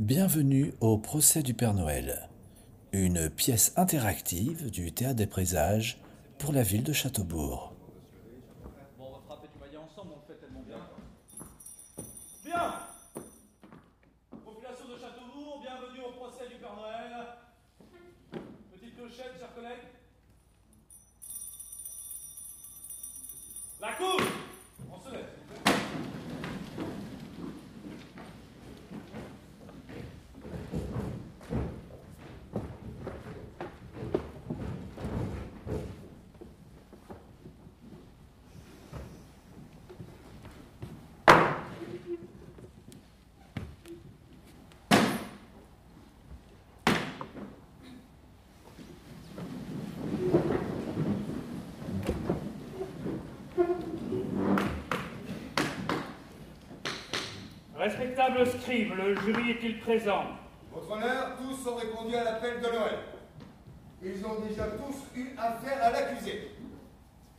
Bienvenue au procès du Père Noël, une pièce interactive du Théâtre des Présages pour la ville de Châteaubourg. Bon, on va frapper du maillet ensemble, on le fait tellement bien. Bien Population de Châteaubourg, bienvenue au procès du Père Noël. Petite clochette, chers collègues. La cour On se lève. s'il vous plaît. Respectable scribe, le jury est-il présent? Votre honneur, tous ont répondu à l'appel de Noël. Ils ont déjà tous eu affaire à l'accusé.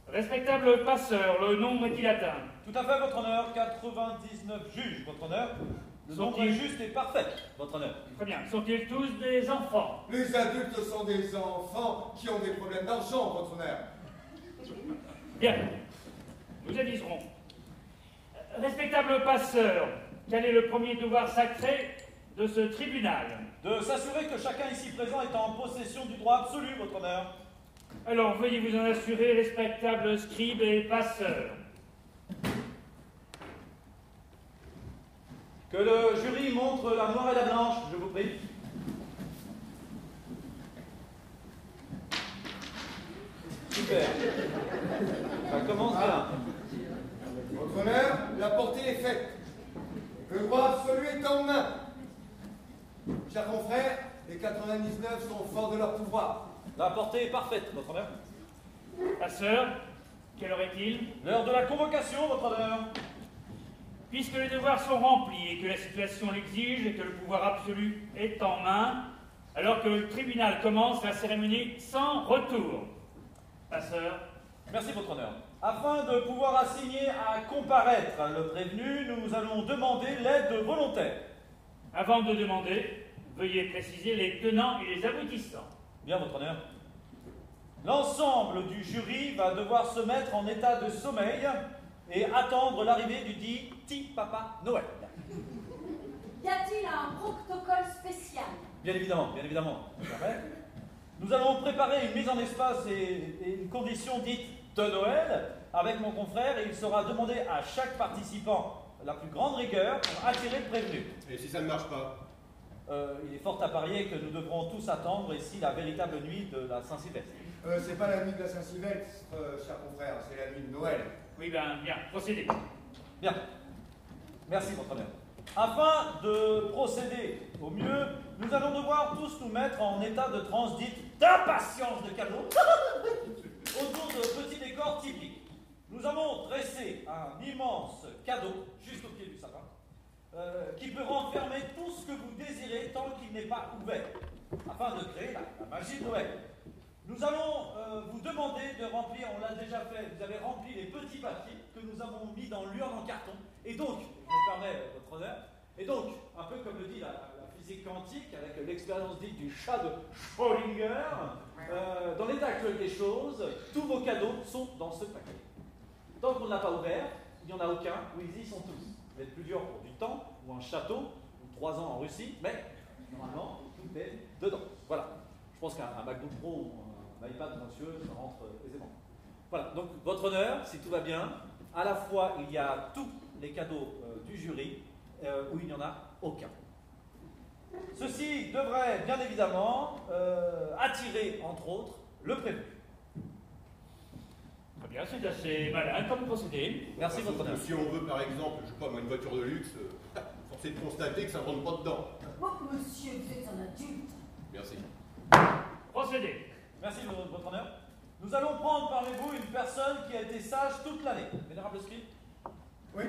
Respectable passeur, le nombre est-il atteint? Tout à fait, votre honneur. 99 juges, votre honneur. Le nombre Sont-ils- est juste et parfait, votre honneur. Très bien. Sont-ils tous des enfants? Les adultes sont des enfants qui ont des problèmes d'argent, votre honneur. Bien. Nous aviserons. Respectable passeur, quel est le premier devoir sacré de ce tribunal De s'assurer que chacun ici présent est en possession du droit absolu, votre honneur. Alors veuillez vous en assurer, respectable scribe et passeur. Que le jury montre la noire et la blanche, je vous prie. Super. Ça commence bien. Votre honneur, la portée est faite. Le droit absolu est en main. Chers confrères, les 99 sont forts de leur pouvoir. La portée est parfaite, votre honneur. Passeur, quelle heure est-il? L'heure de la convocation, votre honneur. Puisque les devoirs sont remplis et que la situation l'exige et que le pouvoir absolu est en main, alors que le tribunal commence la cérémonie sans retour. Passeur, Merci, votre honneur. Afin de pouvoir assigner à comparaître le prévenu, nous allons demander l'aide volontaire. avant de demander, veuillez préciser les tenants et les aboutissants. Bien, votre honneur. L'ensemble du jury va devoir se mettre en état de sommeil et attendre l'arrivée du dit petit papa Noël. Y a-t-il un protocole spécial? Bien évidemment, bien évidemment. Nous allons préparer une mise en espace et, et une condition dite de Noël avec mon confrère et il sera demandé à chaque participant la plus grande rigueur pour attirer le prévenu. Et si ça ne marche pas Euh, il est fort à parier que nous devrons tous attendre ici la véritable nuit de la Saint-Sylvestre. Euh, c'est pas la nuit de la Saint-Sylvestre, euh, chers confrères, c'est la nuit de Noël. Oui, ben bien, procédez. Bien. Merci, votre honneur. Afin de procéder au mieux, nous allons devoir tous nous mettre en état de transe dite d'impatience de cadeau autour de petits décors typiques. Nous avons dressé un immense cadeau juste au pied du sapin euh, qui peut renfermer tout ce que vous désirez tant qu'il n'est pas ouvert afin de créer la, la magie de Noël. Nous allons euh, vous demander de remplir, on l'a déjà fait, vous avez rempli les petits papiers que nous avons mis dans l'urne en carton. Et donc, je me permets euh, votre honneur, et donc, un peu comme le dit la, la physique quantique, avec l'expérience dite du chat de Schrödinger, euh, dans l'état actuel des choses, tous vos cadeaux sont dans ce paquet. Tant qu'on ne l'a pas ouvert, il n'y en a aucun, ou ils y sont tous. Vous êtes plus dur pour du temps, ou un château, ou trois ans en Russie, mais normalement, tout est dedans. Voilà. Je pense qu'un un MacBook Pro ou un iPad monsieur, ça rentre aisément. Voilà, donc votre honneur, si tout va bien, à la fois il y a tous les cadeaux euh, du jury, euh, ou il n'y en a aucun. Ceci devrait bien évidemment euh, attirer, entre autres, le prévenu. Très bien, c'est assez malin comme procédé. Merci, votre honneur. Si on veut, par exemple, je sais pas, moi, une voiture de luxe, euh, force est de constater que ça ne rentre pas dedans. Oh, monsieur, vous êtes un adulte? Merci. Procédez. Merci, votre votre honneur. Nous allons prendre parmi vous une personne qui a été sage toute l'année. Vénérable scribe Oui.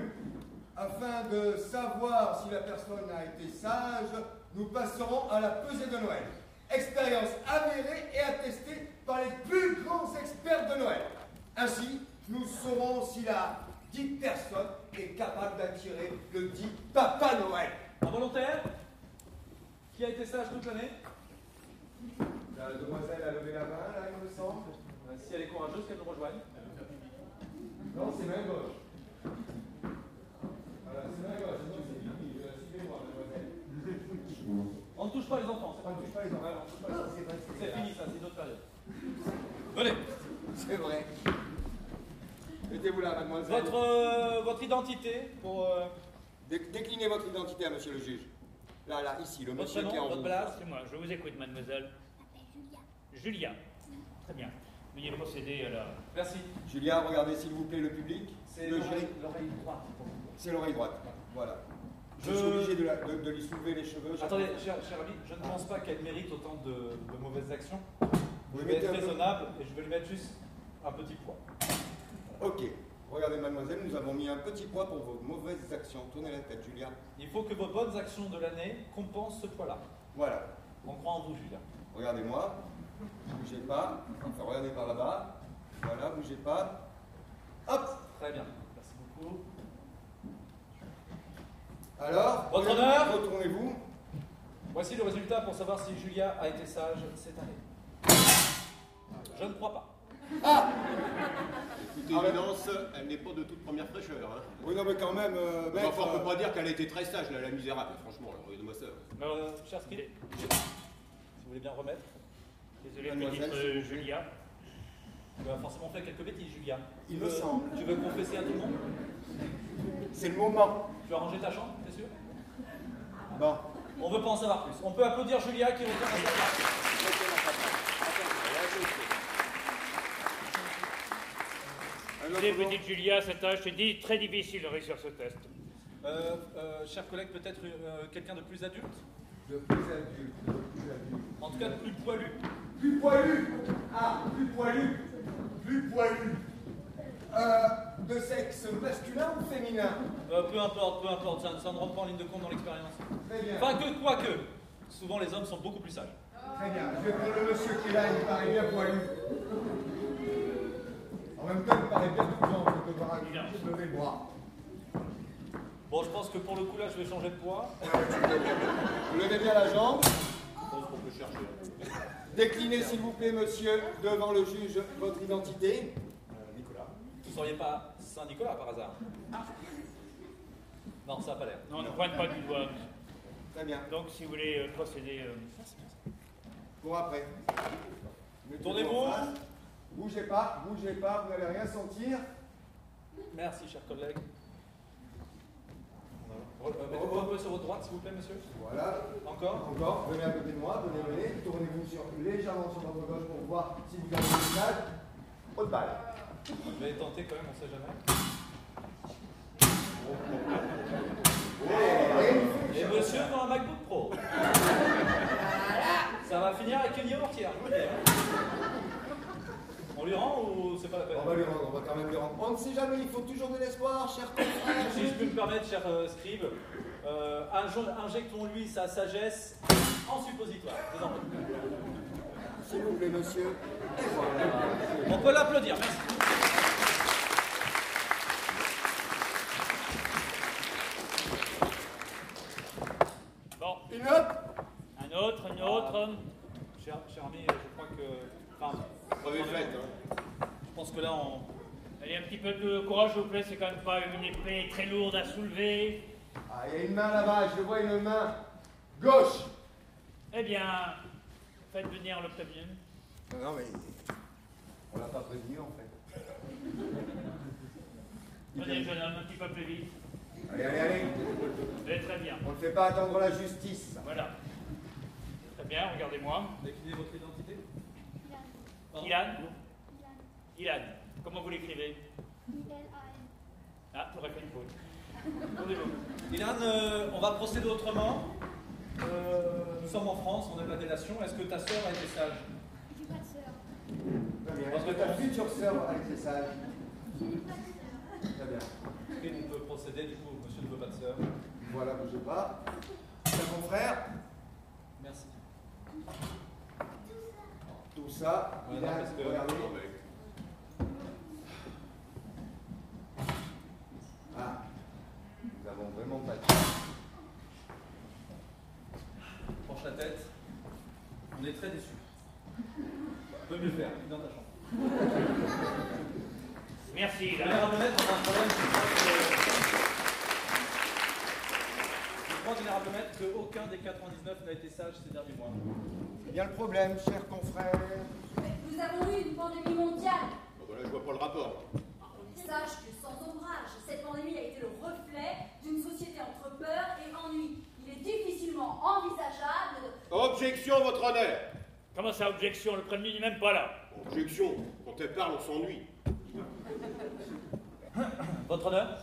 Afin de savoir si la personne a été sage, nous passerons à la pesée de Noël. Expérience avérée et attestée par les plus grands experts de Noël. Ainsi, nous saurons si la dite personne est capable d'attirer le dit Papa Noël. Un volontaire Qui a été sage toute l'année? La demoiselle a levé la main, là, il me semble. Euh, Si elle est courageuse, qu'elle nous rejoigne. Non, c'est main gauche. Voilà, c'est main gauche. Moi, c'est fini. Euh, Suivez-moi, mademoiselle. On ne touche pas les enfants, c'est On pas ne touche pas les enfants. C'est fini ça, c'est une autre période. Venez. C'est vrai. Mettez-vous là, mademoiselle. Votre, euh, votre identité pour euh, Dé- Déclinez votre identité à monsieur le juge. Là, là, ici, le votre monsieur qui est prénom, en votre rouge. place. C'est moi, je vous écoute, mademoiselle. Julia. Très bien. Veuillez procéder à la. Merci. Julien, regardez s'il vous plaît le public. C'est le l'oreille jury. l'oreille droite. C'est l'oreille droite. Voilà. Je, Je- suis obligé de, la- de- de lui soulever les cheveux. Attendez, cher, cher ami, je ne pense pas qu'elle mérite autant de, de mauvaises actions. Vous Je vais être peu- raisonnable et je vais lui mettre juste un petit poids. Ok. Regardez, mademoiselle, nous avons mis un petit poids pour vos mauvaises actions. Tournez la tête, Julien. Il faut que vos bonnes actions de l'année compensent ce poids-là. Voilà. On croit en vous, Julien. Regardez-moi. Bougez pas. Enfin, regardez par là-bas. Voilà, bougez pas. Hop Très bien. Merci beaucoup. Alors Votre honneur Retournez-vous. Voici le résultat pour savoir si Julia a été sage cette année. Je ne crois pas. Toute évidence, elle n'est pas de toute première fraîcheur. Hein. Oui, non, mais quand même, euh, Mais enfin, on euh, peut pas dire qu'elle a été très sage, là, la misérable, franchement, regardez-moi ça. Euh, cher Skip, si vous voulez bien remettre. Désolé, petite euh, Julia. Tu as forcément fait quelques bêtises, Julia. Il Tu me veux- semble. Tu veux confesser à tout le monde c'est le moment. Tu as rangé ta chambre, t'es sûr Bon. On veut pas en savoir plus. On peut applaudir Julia qui retourne à sa place. Écoutez, petite Julia, cette tâche est dit très difficile de réussir ce test. Euh, euh, chers collègues, peut-être euh, quelqu'un de plus adulte De plus adulte, de plus adulte. En tout cas, de plus poilu. Plus poilu Ah, plus poilu Plus poilu euh, De sexe masculin ou féminin Euh, peu importe, peu importe, ça, ça ne rentre pas en ligne de compte dans l'expérience. Très bien. Enfin, que, quoi que. Souvent, les hommes sont beaucoup plus sages. Très bien. Je vais prendre le monsieur qui est là, il paraît bien poilu. En même temps, il paraît bien tout grand, je devoir juste lever le bras. Bon, je pense que pour le coup, là, je vais changer de poids. Vous levez bien la jambe. Déclinez, s'il vous plaît, monsieur, devant le juge, votre identité. Euh. Vous ne seriez pas Saint-Nicolas par hasard Non, ça n'a pas l'air. Non, ne pointe pas du doigt. Très bien. Donc, si vous voulez euh, procéder. euh, Pour après. Tournez-vous. Bougez pas, bougez pas, vous n'allez rien sentir. Merci, chers collègues. Re- euh, Mettez-vous un peu sur votre droite, s'il vous plaît, monsieur. Voilà. Encore Encore, venez à côté de moi, venez, venez. Tournez-vous légèrement sur votre gauche pour voir si vous avez une balle. Haute balle. Je vais tenter quand même, on sait jamais. Et, monsieur dans un MacBook Pro. Ça va finir avec une dis. hein. On lui rend ou c'est pas la peine on va lui rendre, on va quand même lui rendre. On ne sait jamais, il faut toujours de l'espoir, cher confrère. Si je peux me permettre, cher euh, scribe, euh, injectons-lui sa sagesse en suppositoire. S'il vous plaît, monsieur. On peut l'applaudir, merci. Bon, Une note un autre, une autre. Cher, cher ami, je crois que. Enfin, est faite, hein. je pense que là, on. Allez, un petit peu de courage, s'il vous plaît. C'est quand même pas une épée très lourde à soulever. Ah, il y a une main là-bas, je vois une main gauche. Eh bien, faites venir prévenu. Non, non, mais. On l'a pas prévenu en fait. Venez, jeune homme, un petit peu plus vite. Allez, allez, allez. Vous allez très bien. On ne fait pas attendre la justice. Voilà. Très bien, regardez-moi. Déclinez votre identité. Ilan Ilan. Comment vous l'écrivez? Ah, j'aurais fait une faute. Ilan, euh, on va procéder autrement. Euh, nous sommes en France, on aime la délation. Est-ce que ta sœur a été sage? J'ai pas de sœur. Très bien. Est-ce que ta future sœur, Alex, est sage? J'ai pas de sœur. Très bien. Et on peut procéder, du coup, monsieur ne veut pas de sœur. Voilà, bougez pas. Cher confrère, Merci. tout ça, Ouais, il non, a, parce que- regardez. Non, mais- Ah, nous avons vraiment pas de Penche la tête. On est très déçus. On peut mieux faire, dans ta chambre. Merci, Je vais là. reconnaître qu'on a un problème, je crois que- Je crois, général maître, qu'aucun des 99 n'a été sage ces derniers mois. Il y a le problème, cher confrère. Nous avons eu une pandémie mondiale. Bon, voilà, je vois pas le rapport. Sache que sans ombrage, cette pandémie a été le reflet d'une société entre peur et ennui. Il est difficilement envisageable de... Objection, votre honneur Comment ça, objection? Le premier n'est même pas là. Objection, quand elle parle, on s'ennuie. Votre honneur?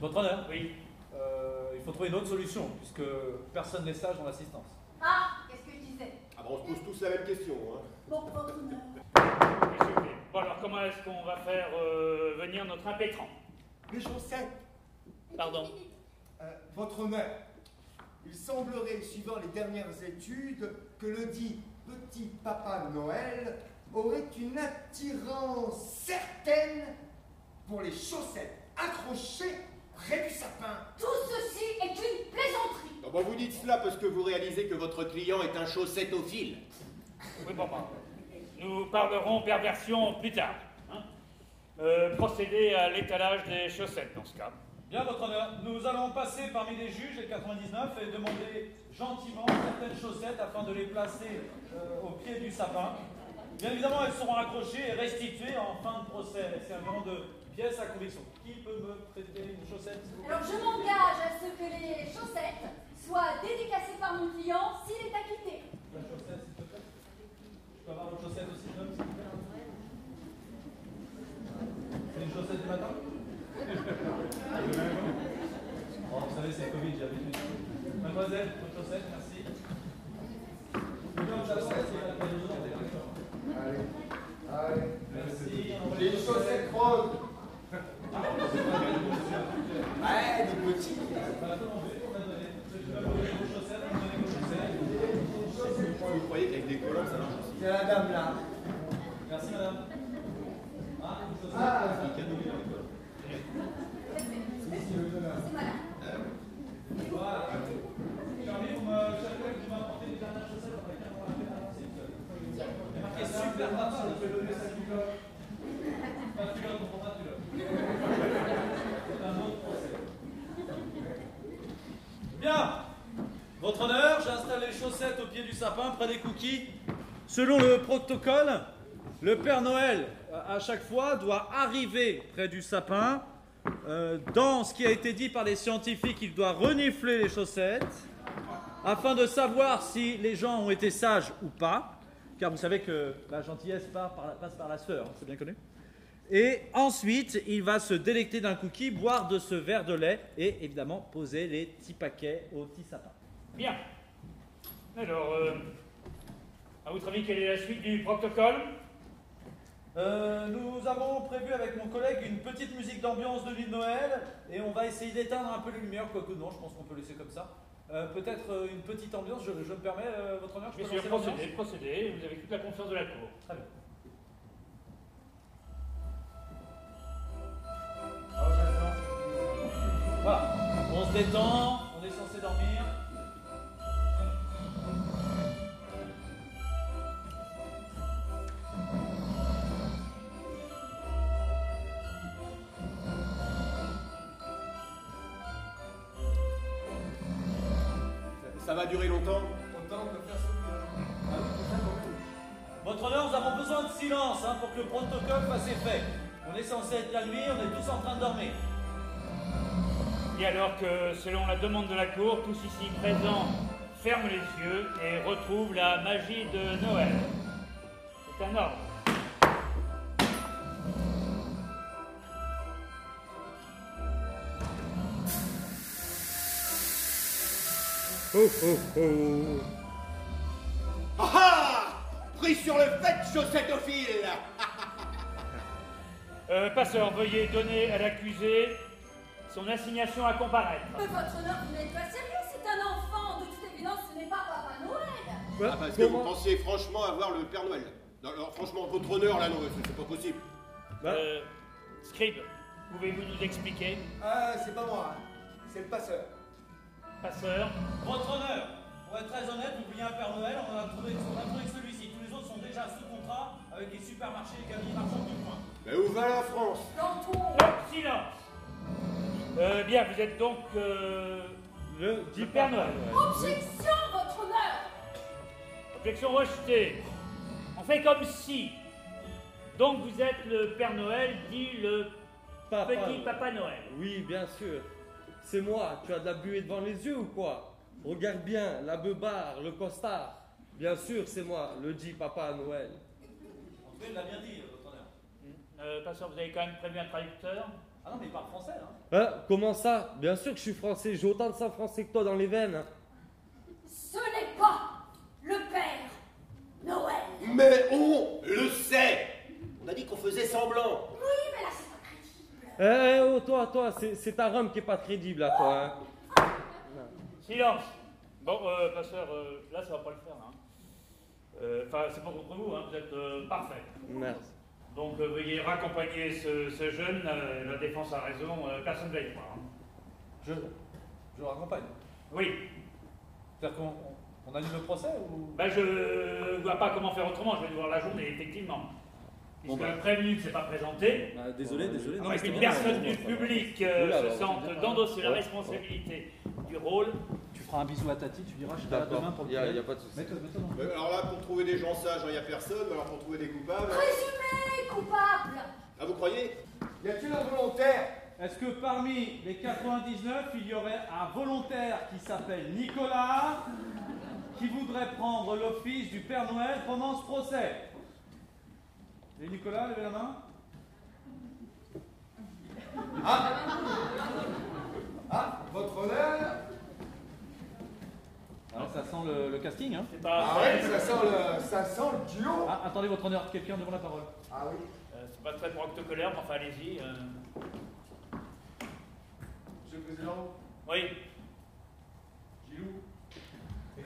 Votre honneur? Oui. Euh, faut trouver une autre solution, puisque personne n'est sage dans l'assistance. Ah, qu'est-ce que je disais? Ah bah on se pose tous la même question, hein. Bon, votre honneur. S'il vous plaît. Bon, alors, comment est-ce qu'on va faire euh, venir notre impétrant? Les chaussettes. Pardon Euh, votre honneur, il semblerait, suivant les dernières études, que le dit petit papa Noël aurait une attirance certaine pour les chaussettes accrochées près du sapin. Tout ceci est une plaisanterie. Ah bah vous dites cela parce que vous réalisez que votre client est un chaussettophile. Oui, bon, bon. Nous parlerons perversion plus tard. hein. Euh, procéder à l'étalage des chaussettes dans ce cas. Bien, votre honneur, nous allons passer parmi les juges, les 99, et demander gentiment certaines chaussettes afin de les placer euh, au pied du sapin. Bien évidemment, elles seront accrochées et restituées en fin de procès. C'est un moment de pièce à conviction. Qui peut me prêter une chaussette Alors je m'engage à ce que les chaussettes soient dédicacées par mon client s'il est acquitté. La chaussette, s'il te plaît. Je peux avoir votre chaussette aussi, s'il vous plaît C'est une chaussette du matin Oh, vous savez, c'est le Covid, j'ai l'habitude. Mademoiselle, votre chaussette, merci. Allez, allez. Merci. Les chaussettes roses. Ouais, des vous croyez qu'avec des collants, ça C'est la dame là. Merci, madame. Ah. C'est. Charlie, vous me, chaussettes avec un marqué super. Bien. Votre honneur, j'installe les chaussettes au pied du sapin, près des cookies. Selon le protocole, le Père Noël, à à chaque fois, doit arriver près du sapin. Euh, dans ce qui a été dit par les scientifiques, il doit renifler les chaussettes afin de savoir si les gens ont été sages ou pas. Car vous savez que la gentillesse part par la- passe par la sueur, hein, c'est bien connu. Et ensuite, il va se délecter d'un cookie, boire de ce verre de lait et évidemment poser les petits paquets au petit sapin. Bien. Alors, euh, à votre avis, quelle est la suite du protocole? Euh, nous avons prévu avec mon collègue une petite musique d'ambiance de l'île Noël et on va essayer d'éteindre un peu les lumières, quoique non, je pense qu'on peut laisser comme ça. Euh, Peut-être euh, une petite ambiance, je, je me permets, euh, votre honneur, je Bien peux sûr, lancer procédez, procédez. Vous avez toute la confiance de la cour. Très bien. Voilà, on se détend, on est censé dormir. Ça va durer longtemps? Ce Votre honneur, nous avons besoin de silence hein, pour que le protocole fasse effet. On est censé être la nuit, on est tous en train de dormir. Et alors que, selon la demande de la cour, tous ici présents ferment les yeux et retrouvent la magie de Noël. C'est un ordre. Ah ah Pris sur le fait, chaussettophile Euh, passeur, veuillez donner à l'accusé son assignation à comparaître. Mais votre honneur, vous n'êtes pas sérieux, c'est un enfant. De toute évidence, ce n'est pas Papa Noël. Ah, parce que vous pensiez franchement avoir le Père Noël. Non, alors, franchement, votre honneur, là, non, c'est pas possible. Euh, Scribe, pouvez-vous nous expliquer? Ah, c'est pas moi, hein. c'est le passeur. Passeur, Votre honneur, Pour être très honnête, vous vouliez un Père Noël, on a trouvé, on a trouvé que celui-ci. Tous les autres sont déjà sous contrat avec les supermarchés et les galeries marchandes du coin. Mais où va la France? Hop, silence Euh, Bien, vous êtes donc euh, Le du Père Noël. Objection, votre honneur Objection rejetée. On fait comme si. Donc vous êtes le Père Noël, dit le Papa. petit Papa Noël. Oui, bien sûr. C'est moi. Tu as de la buée devant les yeux ou quoi? Regarde bien, la beubare, le costard. Bien sûr, c'est moi, le dit Papa Noël. En il l'a bien dit, honneur. Euh, Pasteur, vous avez quand même prévu un traducteur Ah non, mais il parle français, hein. Hein Comment ça? Bien sûr que je suis français. J'ai autant de sang français que toi dans les veines. hein. Ce n'est pas le Père Noël Mais on le sait On a dit qu'on faisait semblant. Oui, mais là, c'est pas crédible Eh, eh, oh, toi, toi, c'est ta rhum qui est pas crédible à toi. Hein. Silence Bon, euh, Pasteur, euh, là ça va pas le faire. hein. Euh, Enfin, c'est pas contre vous, hein, vous êtes euh, parfait. Merci. Donc euh, veuillez raccompagner ce, ce jeune, euh, la défense a raison, euh, personne ne va y croire. hein. Je, je le raccompagne. Oui, C'est-à-dire qu'on on- on annule le procès ou? Ben, je vois pas comment faire autrement, je vais devoir la journée, effectivement. Puisque Bon, le prévenu ne s'est pas présenté, Ah, désolé, désolé. Non, mais bien, personne du public euh, Oula, se alors, sente c'est bien. d'endosser la Ouais. responsabilité du rôle, feras un bisou à Tati, tu diras, je serai là demain pour le Il y a, pas de souci. Mais Alors là, pour trouver des gens sages, il n'y a personne. mais Alors pour trouver des coupables. Présumé coupable Ah, vous croyez? Y a-t-il un volontaire? Est-ce que parmi les 99, il y aurait un volontaire qui s'appelle Nicolas qui voudrait prendre l'office du Père Noël pendant ce procès? Et Nicolas, levez la main. Ah, votre honneur Ah, ça sent le, le casting, hein c'est pas, Ah ouais, ça sent le, ça sent le duo Ah, attendez, votre honneur, quelqu'un devant la parole. Ah oui euh, c'est pas très pour octocolère, mais enfin allez-y. euh. Monsieur le Président, Oui, Gilou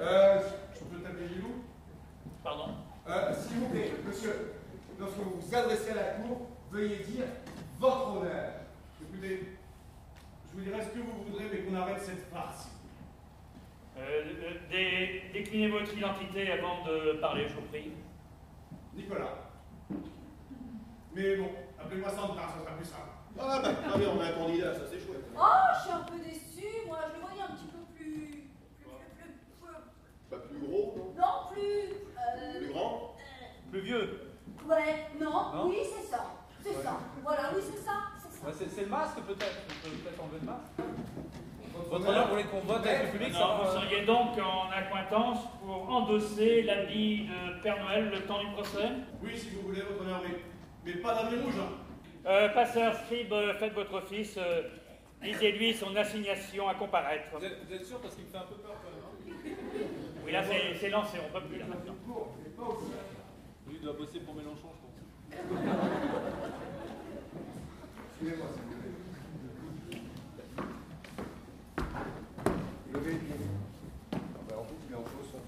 Euh, je peux t'appeler Gilou? Pardon? Euh, s'il vous plaît, monsieur, lorsque vous vous adressez à la cour, veuillez dire votre honneur. Écoutez, je vous dirai ce que vous voudrez, mais qu'on arrête cette farce. Euh, euh, dé- déclinez votre identité avant de parler, je vous prie. Nicolas. Mais bon, appelez-moi Santa, ça sera plus simple. Ah, bah, ah oui, on a un candidat, ça c'est chouette. Oh, je suis un peu déçue, moi, je le voyais un petit peu plus... plus, plus, plus, Pas plus gros, non plus- non, plus... euh, Plus grand Plus vieux. Ouais, non, Non oui, c'est ça. C'est ça. Voilà, oui, c'est ça. C'est ça. Ouais, c'est c'est le masque peut-être On peut peut-être enlever le masque Votre honneur, vous voulez qu'on vote avec le public Non, vous seriez donc en accointance pour endosser l'habit de Père Noël le temps du procès Oui, si vous voulez, votre honneur, mais, mais pas d'habit rouge. hein. euh, Passeur, scribe, euh, faites votre office. euh, Lisez-lui son assignation à comparaître. Vous êtes, vous êtes sûr parce qu'il me fait un peu peur quand même. hein Oui, là, c'est c'est lancé, on peut plus là maintenant. Lui, il doit bosser pour Mélenchon, je pense. Suivez-moi, s'il vous plaît. Levez le pied. Ah ben, en plus, il est en faux son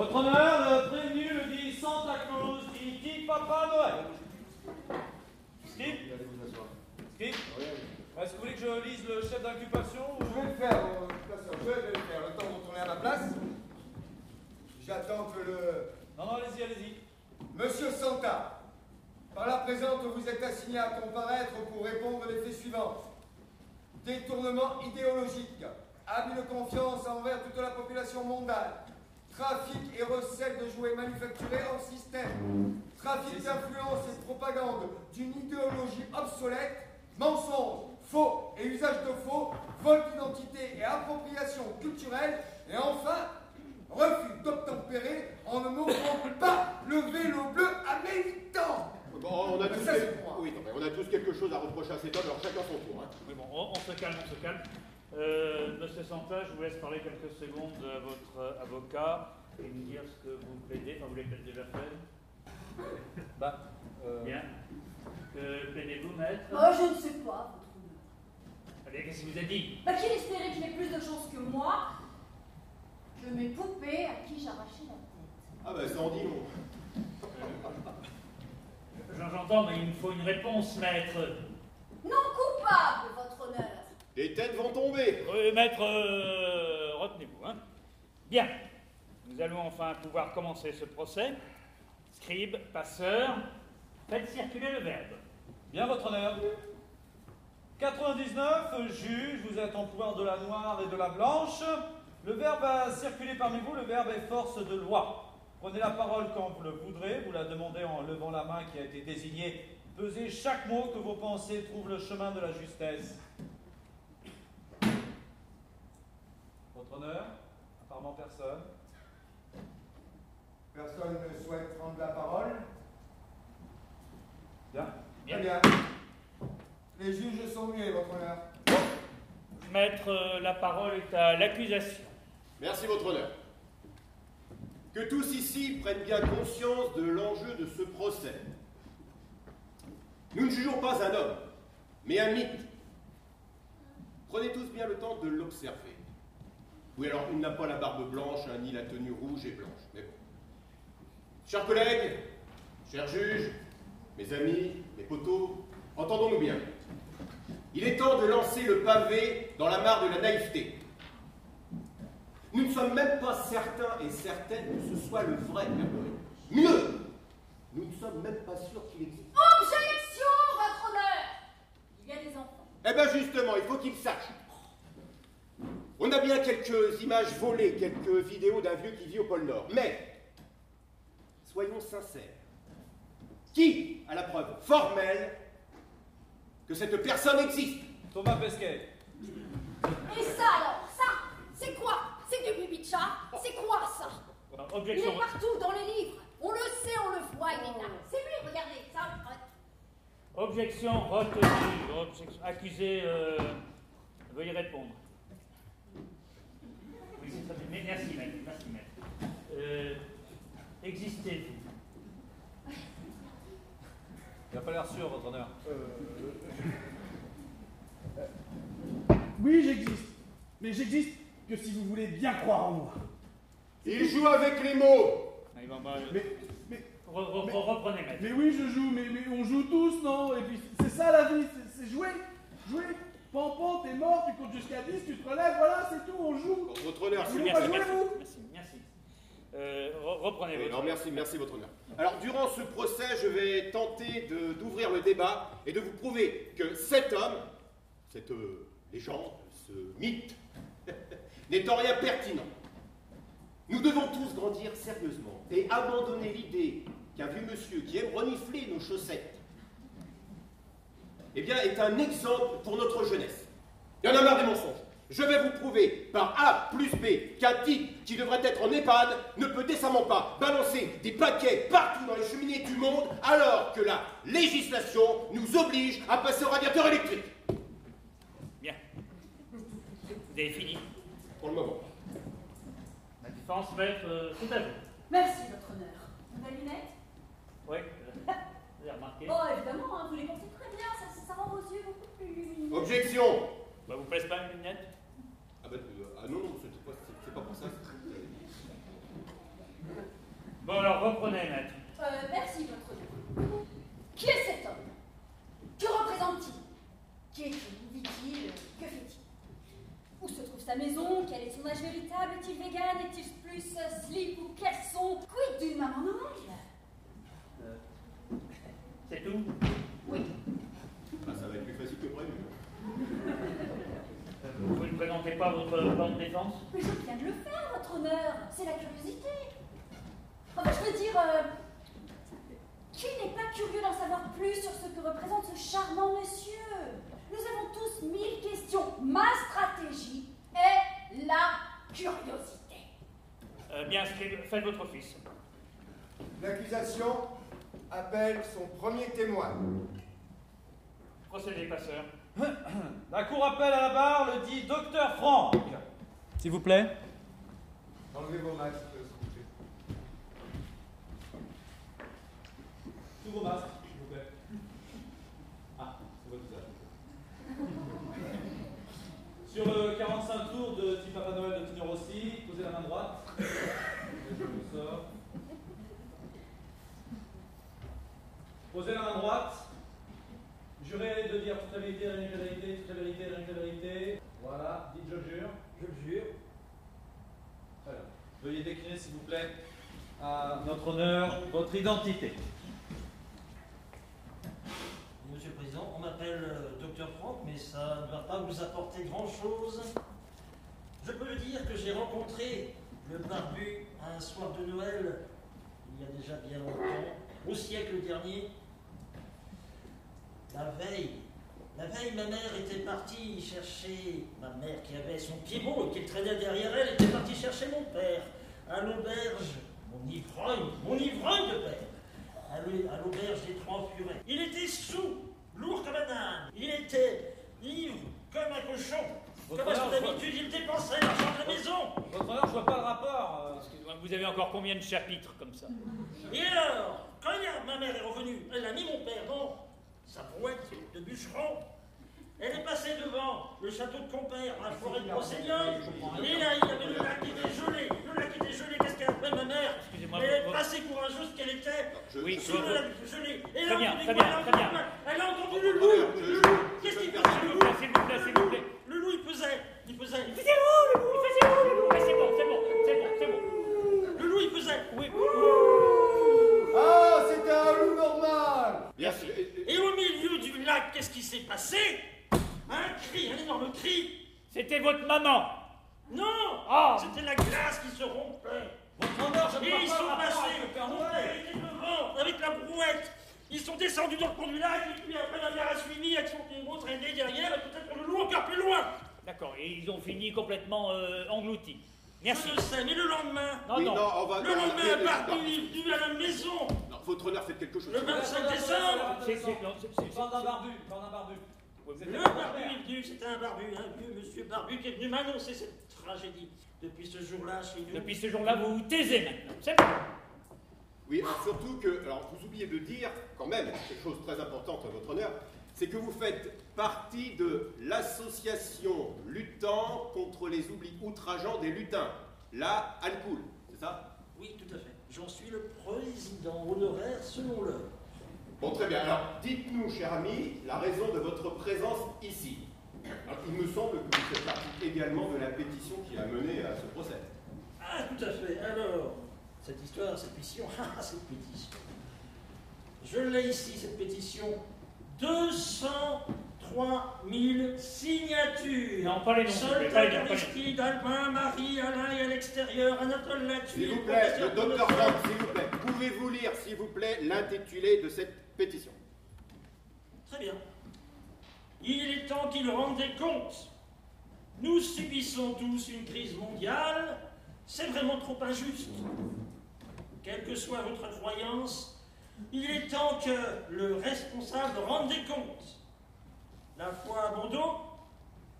Votre honneur, le prévenu le dit Santa Claus, dit, dit Papa Noël. Skip? Allez vous asseoir. Skip? Est-ce que vous voulez que je lise le chef d'inculpation ou... Je vais le faire, passeur, je vais le faire. Le temps de retourner à ma place. J'attends que le... Non, non, allez-y, allez-y. Monsieur Santa, par la présente, vous êtes assigné à comparaître pour répondre les faits suivants. Détournement idéologique, abus de confiance envers toute la population mondiale, trafic et recel de jouets manufacturés hors système, trafic d'influence et de propagande d'une idéologie obsolète, mensonge, faux et usage de faux, vol d'identité et appropriation culturelle, et enfin, refus d'obtempérer en ne montrant pas le vélo bleu à militant. Bon, on a, tous Ça, oui, non, mais on a tous quelque chose à reprocher à cet homme, alors chacun son tour. Hein. Oui, bon, on, on se calme, on se calme. Euh, Monsieur Santa, je vous laisse parler quelques secondes à votre euh, avocat et nous dire ce que vous plaidez. Enfin, vous l'avez peut-être déjà fait. Bah, euh, Bien. Que plaidez-vous, maître Oh, je ne sais pas, votre honneur. Allez, qu'est-ce qu'il vous a dit? Bah, qu'il espérait qu'il ait plus de chance que moi que mes poupées à qui j'arrachais la tête. Ah, bah, ça en dit long. J'en- J'entends, mais il me faut une réponse, maître. Non coupable, votre honneur. Les têtes vont tomber. Euh, maître, euh, retenez-vous. Hein. Bien, nous allons enfin pouvoir commencer ce procès. Scribe, passeur, faites circuler le verbe. Bien, votre honneur. 99, juge, vous êtes en pouvoir de la noire et de la blanche. Le verbe va circuler parmi vous, le verbe est force de loi. Prenez la parole quand vous le voudrez, vous la demandez en levant la main qui a été désignée. Pesez chaque mot que vos pensées trouvent le chemin de la justesse. Votre honneur, apparemment personne. Personne ne souhaite prendre la parole Bien. Très bien. Les juges sont muets, votre honneur. Maître, euh, la parole est à l'accusation. Merci, votre honneur. Que tous ici prennent bien conscience de l'enjeu de ce procès. Nous ne jugeons pas un homme, mais un mythe. Prenez tous bien le temps de l'observer. Oui, alors il n'a pas la barbe blanche, hein, ni la tenue rouge et blanche, mais bon. Chers collègues, chers juges, mes amis, mes poteaux, entendons-nous bien. Il est temps de lancer le pavé dans la mare de la naïveté. Nous ne sommes même pas certains et certaines que ce soit le vrai Père. Mieux, nous ne sommes même pas sûrs qu'il existe. Objection, votre honneur Il y a des enfants. Eh bien justement, il faut qu'ils sachent. On a bien quelques images volées, quelques vidéos d'un vieux qui vit au pôle Nord. Mais, soyons sincères, qui a la preuve formelle que cette personne existe? Thomas Pesquet. Et ça alors, ça, c'est quoi? C'est du bibi de chat C'est quoi ça? Euh, Il Objection. est partout dans les livres. On le sait, on le voit, il est là. C'est lui, regardez, ça. Objection retenue. Objection. Accusé, euh, veuillez répondre. Mais merci, maître. Merci, maître. Euh, Existez-vous? Il n'a pas l'air sûr, votre honneur. Oui, j'existe. Mais j'existe que si vous voulez bien croire en moi. Il joue avec les mots bon, bah, Mais, mais, re- re- re- reprenez, maître. mais oui, je joue, mais, mais on joue tous, non? Et puis c'est ça la vie, c'est- c'est jouer. Jouer. Pampon, t'es mort, tu comptes jusqu'à 10, tu te relèves, voilà, c'est tout, on joue. Votre honneur, Vous voulez pas plaît. jouer, merci, vous merci, merci. Euh, re- reprenez Oui, votre. alors merci, merci votre honneur. Alors durant ce procès, je vais tenter de- d'ouvrir le débat et de vous prouver que cet homme, cette euh, légende, ce mythe, n'est en rien pertinent. Nous devons tous grandir sérieusement et abandonner l'idée qu'un vieux monsieur qui aime renifler nos chaussettes, eh bien, est un exemple pour notre jeunesse. Il y en a marre des mensonges. Je vais vous prouver par A plus B qu'un type qui devrait être en EHPAD ne peut décemment pas balancer des paquets partout dans les cheminées du monde alors que la législation nous oblige à passer au radiateur électrique. Bien. Vous avez fini. Pour le moment. La défense, maître, euh, c'est à vous. Merci, votre honneur. Nouvelles lunettes Oui, vous avez remarqué. Oh, évidemment, hein, vous les portez très bien, ça, ça rend vos yeux beaucoup plus lumineux. Objection. Bah, vous plaise pas une lunette? Ah, bah, euh, ah non, non, c'est pas, c'est- c'est pas pour ça. Bon, alors reprenez, maître. Euh, merci, votre honneur. Qui est cet homme? Que représente-t-il? Qui est-il? Où vit-il? Que fait-il? Où se trouve sa maison? Quel est son âge véritable? Est-il vegan? Est-il plus euh, slip ou caleçon Quid d'une maman Noël? C'est tout? Oui. Ah, ça va être plus facile que prévu. Vous ne présentez pas votre plan de défense? Mais je viens de le faire, votre honneur. C'est la curiosité. Enfin, je veux dire, euh, qui n'est pas curieux d'en savoir plus sur ce que représente ce charmant monsieur? Nous avons tous mille questions. Ma stratégie est la curiosité. Euh, Bien, Scribe, faites votre office. L'accusation appelle son premier témoin. Procédez, passeur. La cour appelle à la barre le dit docteur Franck. S'il vous plaît. Enlevez vos masques, s'il vous plaît. Tous vos masques, s'il vous plaît. Ah, c'est votre visage. Sur le 45 tours de Petit Papa Noël de Tino Rossi, posez la main droite. Je vous sors. Posez la main droite. Jurez de dire toute la vérité, la vérité, toute la vérité, la vérité. Voilà, dites je le jure. Je le jure. Très bien. Veuillez décliner, s'il vous plaît, à notre honneur, votre identité. Monsieur le Président, on m'appelle euh, Docteur Franck, mais ça ne va pas vous apporter grand-chose. Je peux vous dire que j'ai rencontré le barbu un soir de Noël, il y a déjà bien longtemps, au siècle dernier, la veille, la veille, ma mère était partie chercher, ma mère qui avait son pied-mot et qui traînait derrière elle, était partie chercher mon père à l'auberge, mon ivrogne, mon ivrogne de père, à l'au- à l'auberge des Trois Furets. Il était sous, lourd comme un âne, il était ivre comme un cochon. Votre Comme à son habitude, il dépensait l'argent de la maison. Votre honneur, je vois pas le rapport. euh. Excusez-moi, vous avez encore combien de chapitres comme ça? Et alors, quand ma mère est revenue, elle a mis mon père dans sa brouette de bûcheron. Elle est passée devant le château de Compère, la forêt de Brocéliande. Et là, il y avait le lac qui était gelé. Le lac était gelé, qu'est-ce qu'elle a fait, ma mère? Excusez-moi, Elle est passée courageuse qu'elle était Oui, sur le lac gelé. Et là, bien, très bien, elle a très bien. entendu- Elle a entendu le loup. Le Qu'est-ce qu'il faisait, le S'il vous loup plaît, s'il vous plaît, s'il vous plaît. Le loup, il faisait. Il faisait. Il faisait où le loup Il faisait où le loup C'est bon, c'est bon, c'est bon, c'est bon. Le loup, il faisait. Oui, Ah, c'était un loup normal Bien sûr. Et au milieu du lac, qu'est-ce qui s'est passé? Un cri, un énorme cri. c'était votre maman. Non Ah. C'était la glace qui se rompait. Votre je Et ils sont passés. avec devant, la brouette. Ils sont descendus dans le fond du lac, et puis après la mère a suivi avec son pied traîné derrière, et peut-être le loup encore plus loin. D'accord, et ils ont fini complètement euh, engloutis. Merci. Je le sais, mais le lendemain, Non, Oui, non. non, on va. le on lendemain, un est venu à la maison. non, Votre honneur, faites quelque chose. Le 25 décembre, C'est- c'est- barbu, barbu. le barbu est venu, c'était un barbu, un vieux monsieur barbu qui est venu m'annoncer cette tragédie. Depuis ce jour-là, chez nous. Depuis ce jour-là, vous vous taisez maintenant. C'est bon. Oui, surtout que, alors vous oubliez de dire, quand même, quelque chose de très importante à votre honneur, c'est que vous faites partie de l'association luttant contre les oublis outrageants des lutins, la Alcool, c'est ça? Oui, tout à fait. J'en suis le président honoraire selon l'heure. Bon, très bien. Alors, dites-nous, cher ami, la raison de votre présence ici. Alors, il me semble que vous faites partie également de la pétition qui a mené à ce procès. Ah, tout à fait. Alors, cette histoire, cette pétition, ah, cette pétition. Je l'ai ici, cette pétition. 203 000 signatures. Non, pas les noms, s'il vous plaît, Soldat pas les noms, pas les noms. Aristide, Albin, Marie, Alain et à l'extérieur, Anatole Latuile. S'il vous plaît, le docteur Franck, s'il vous plaît, pouvez-vous lire, s'il vous plaît, l'intitulé de cette pétition? Très bien. Il est temps qu'il rende des comptes. Nous subissons tous une crise mondiale. C'est vraiment trop injuste. Quelle que soit votre croyance, il est temps que le responsable rende des comptes. La foi à bon dos,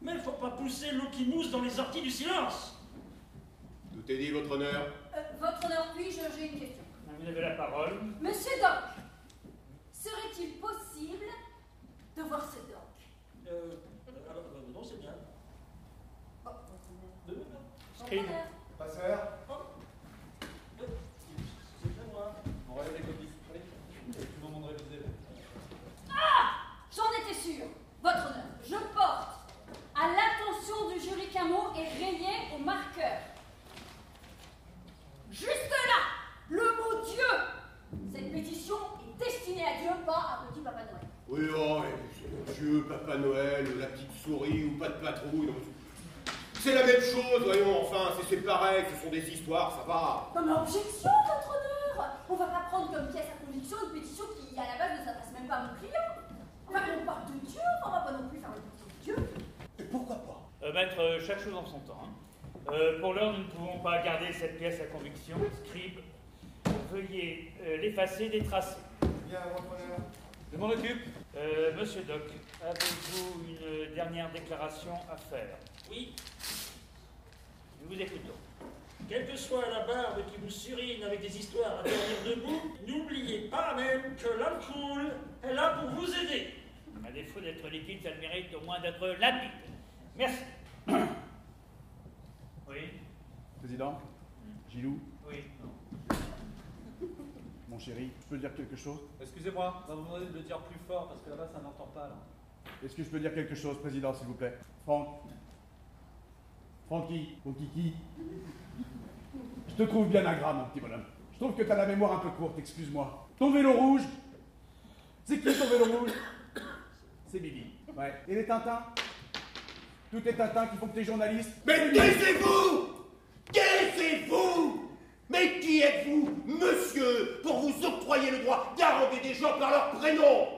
mais il ne faut pas pousser l'eau qui mousse dans les orties du silence. Tout est dit, votre honneur. Euh, votre honneur, puis-je, j'ai une question. Vous avez la parole. Monsieur Doc, serait-il possible de voir ce Doc? Euh, alors, euh, non, c'est bien. Oh, votre honneur. Passeur euh, c'est bien moi. On relève les copies. Allez, tout le monde révisé. Ah J'en étais sûre. Votre honneur, je porte à l'attention du jury qu'un mot est rayé au marqueur. Juste là, le mot Dieu. Cette pétition est destinée à Dieu, pas à petit Papa Noël. Oui, oh, Dieu, Papa Noël, la petite souris ou pas de patrouille. C'est la même chose, voyons, enfin, c'est c'est pareil, ce sont des histoires, ça va. Non mais objection, votre honneur On va pas prendre comme pièce à conviction une pétition qui, à la base, ne s'adresse même pas à mon client. Enfin, on parle de Dieu, on va pas non plus faire le petit Dieu? Et pourquoi pas? Euh, maître, euh, chaque chose en son temps. hein. Euh, pour l'heure, nous ne pouvons pas garder cette pièce à conviction. Scribe, veuillez euh, l'effacer des tracés. Bien, votre honneur. Je m'en occupe. Euh, Monsieur Doc, avez-vous une dernière déclaration à faire? Oui, Nous vous écoutons. Quelle que soit la barbe qui vous surine avec des histoires à dormir debout, n'oubliez pas même que l'alcool est là pour vous aider. À défaut d'être liquide, ça le mérite au moins d'être limpide. Merci. Oui, Président Gilou, oui. mon chéri, je peux dire quelque chose? Excusez-moi, on va vous demander de le dire plus fort parce que là-bas ça n'entend pas là. Est-ce que je peux dire quelque chose, Président, s'il vous plaît? Franck Francky, mon kiki Je te trouve bien agréable, mon petit bonhomme. Je Je trouve que t'as la mémoire un peu courte, excuse-moi. Ton vélo rouge? C'est qui ton vélo rouge? C'est Bibi. Ouais. Et les Tintins? Tous les Tintins qui font que t'es journaliste Mais taisez-vous Taisez-vous Mais qui êtes-vous, monsieur, pour vous octroyer le droit d'arranger des gens par leur prénom?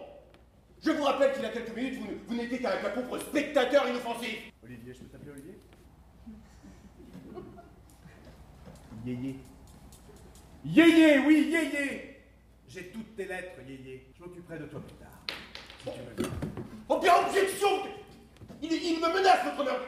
Je vous rappelle qu'il y a quelques minutes, vous, vous n'étiez qu'un pauvre spectateur inoffensif. Olivier, je peux t'appeler Olivier? Yéyé. Yéyé, oui, Yéyé J'ai toutes tes lettres, Yéyé. Je m'occuperai de toi plus tard. Si tu veux. Oh bien, objection il, il me menace, votre honneur,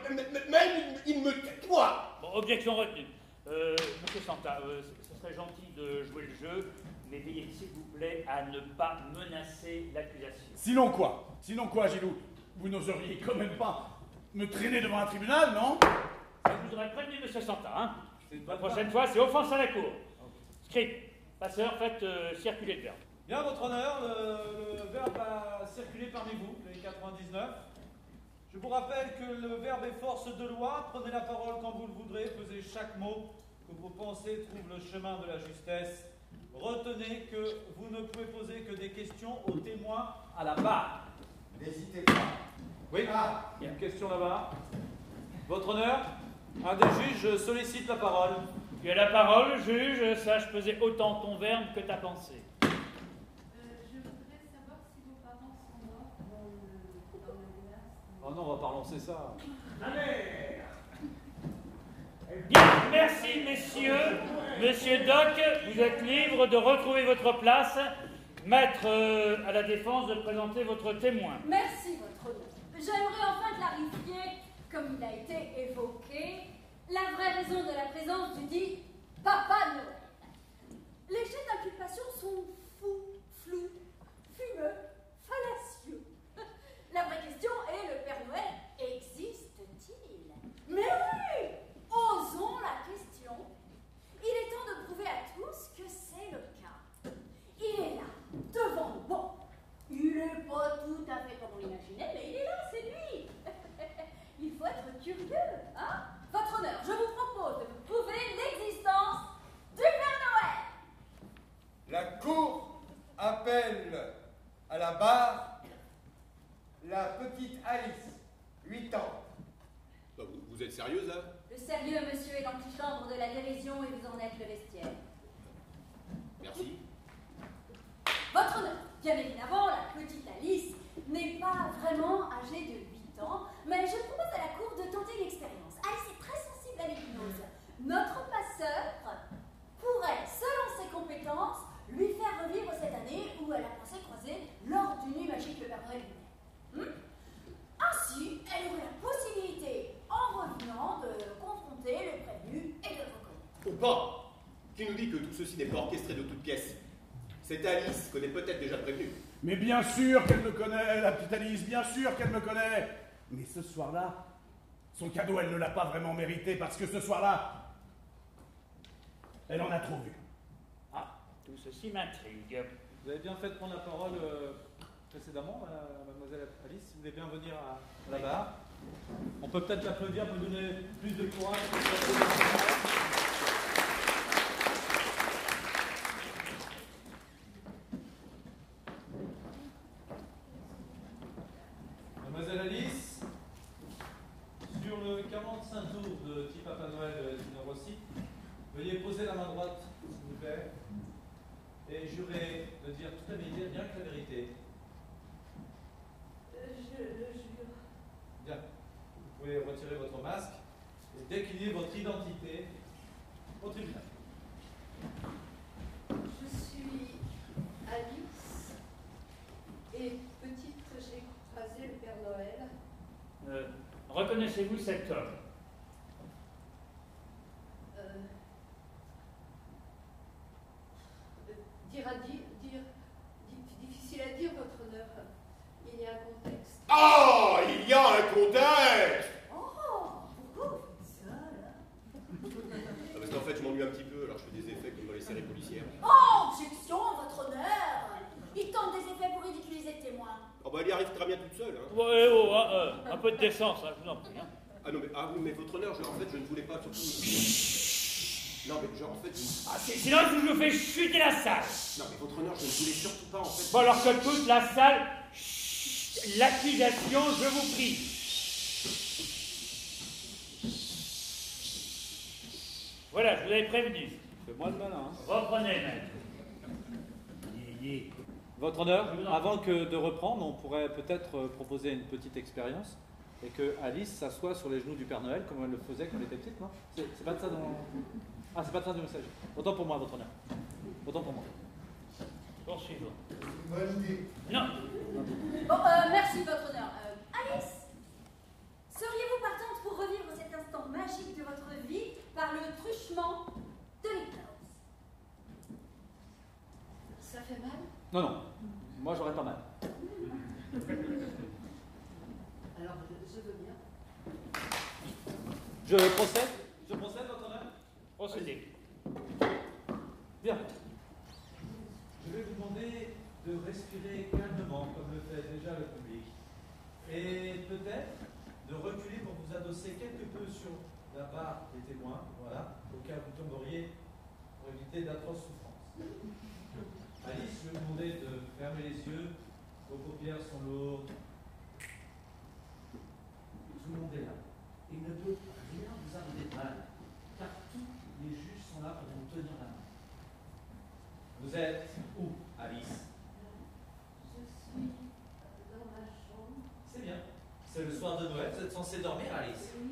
même il, il me tutoie Bon, objection retenue. Euh, monsieur Santa, euh, ce serait gentil de jouer le jeu, mais veillez s'il vous plaît à ne pas menacer l'accusation. Sinon quoi? Sinon quoi, Gilou? Vous n'oseriez quand même pas me traîner devant un tribunal, non? Je vous aurais prévenu, monsieur Santa, hein? La prochaine fois, c'est offense à la cour. Script, passeur, faites euh, circuler le verbe. Bien, votre honneur, le, le verbe a circulé parmi vous, 99. Je vous rappelle que le verbe est force de loi. Prenez la parole quand vous le voudrez. Pesez chaque mot que vous pensez trouve le chemin de la justesse. Retenez que vous ne pouvez poser que des questions aux témoins à la barre. N'hésitez pas. Oui, Ah. il y a une question là-bas. Votre honneur, un des juges sollicite la parole. Tu as la parole, juge, sache peser autant ton verbe que ta pensée. Euh, je voudrais savoir si vos parents sont morts dans le, dans le désastre. Oh non, on va pas relancer ça. Bien, merci messieurs. Monsieur Doc, vous êtes libre de retrouver votre place. Maître euh, à la défense de présenter votre témoin. Merci, votre honneur. J'aimerais enfin clarifier, comme il a été évoqué, la vraie raison de la présence du dit Papa Noël. Les jets d'inculpation sont fous, flous, fumeux, fallacieux. La vraie question est le Père Noël existe-t-il? Mais oui Osons la question. Il est temps de prouver à tous que c'est le cas. Il est là, devant nous. Bon, il n'est pas tout à fait comme on l'imaginait, mais il est là, c'est lui. il faut être curieux, hein? Votre honneur, je vous propose de vous prouver l'existence du Père Noël. La cour appelle à la barre la petite Alice, 8 ans. Bah, vous, vous êtes sérieuse, là Le sérieux, monsieur, est l'antichambre de la dérision et vous en êtes le vestiaire. Merci. Votre honneur, bien évidemment, la petite Alice n'est pas vraiment âgée de 8 ans, mais je propose à la cour de tenter l'expérience. Alice est très sensible à l'hypnose. Notre passeur pourrait, selon ses compétences, lui faire revivre cette année où elle a pensé croiser lors d'une nuit magique le Père Noël lui-même. Hmm Ainsi, elle aurait la possibilité, en revenant, de confronter le prévenu et de le reconnaître. Ou pas Qui nous dit que tout ceci n'est pas orchestré de toutes pièces Cette Alice connaît peut-être déjà prévenu. Mais bien sûr qu'elle me connaît, la petite Alice, bien sûr qu'elle me connaît. Mais ce soir-là, son cadeau, elle ne l'a pas vraiment mérité parce que ce soir-là, elle en a trop vu. Ah, tout ceci m'intrigue. Vous avez bien fait de prendre la parole euh, précédemment, euh, mademoiselle Alice. Vous voulez bien venir à, à la barre. On peut peut-être l'applaudir pour lui donner plus de courage. Mademoiselle Alice, sur le 45 tours de Petit Papa Noël de Dino Rossi, veuillez poser la main droite, s'il vous plaît, et jurez de dire toute la vérité, rien que la vérité. Je le jure. Bien. Vous pouvez retirer votre masque et décliner votre identité au tribunal. Je suis Alice. Et petite, j'ai croisé le Père Noël. Euh, Reconnaissez-vous cet homme? Euh, dire à dire, dire, di- difficile à dire, votre honneur. Il y a un contexte. Ah Il y a un contexte Oh, pourquoi vous faites ça, là? Ah, Parce qu'en fait, je m'ennuie un petit peu, alors je fais des effets comme dans les séries policières. Oh, objection, votre honneur Il tente des effets pour ridiculiser le témoin. Oh bah, elle y arrive très bien toute seule. Hein. Ouais, oh, hein, euh, un peu de décence, hein, je vous en prie. hein. Ah non, mais, ah oui, mais votre honneur, je- en fait, je ne voulais pas surtout. Non, mais genre, en fait, je- Ah, c'est- Sinon, je vous fais chuter la salle. Non, mais votre honneur, je ne voulais surtout pas, en fait. Bon, alors que toute la salle, chut, l'accusation, je vous prie. Voilà, je vous avais prévenu. Fais-moi le malin. hein. Reprenez, maître. Votre honneur, avant que de reprendre, on pourrait peut-être euh, proposer une petite expérience et que Alice s'assoie sur les genoux du Père Noël comme elle le faisait quand elle était petite, non C'est c'est pas de ça dont... Ah, c'est pas de ça du message. Autant pour moi, votre honneur. Autant pour moi. Poursuivons. Bonne idée. Non. Bon, euh, merci, votre honneur. Euh, Alice, seriez-vous partante pour revivre cet instant magique de votre vie par le truchement de l'éclose Ça fait mal? Non, non. Moi, j'aurais pas mal. Alors, je, je veux bien. Je procède Je procède, votre honneur Procédez. Bien. Je vais vous demander de respirer calmement, comme le fait déjà le public. Et peut-être de reculer pour vous adosser quelque peu sur la barre des témoins, voilà, au cas où vous tomberiez pour éviter d'atroces souffrances. Alice, je vais vous demander de fermer les yeux. Vos paupières sont lourdes. Tout le monde est là. Il ne peut rien vous mal, car tous les juges sont là pour vous tenir la main. Vous êtes où, Alice? Je suis dans ma chambre. C'est bien. C'est le soir de Noël, vous êtes censé dormir, Alice. Oui,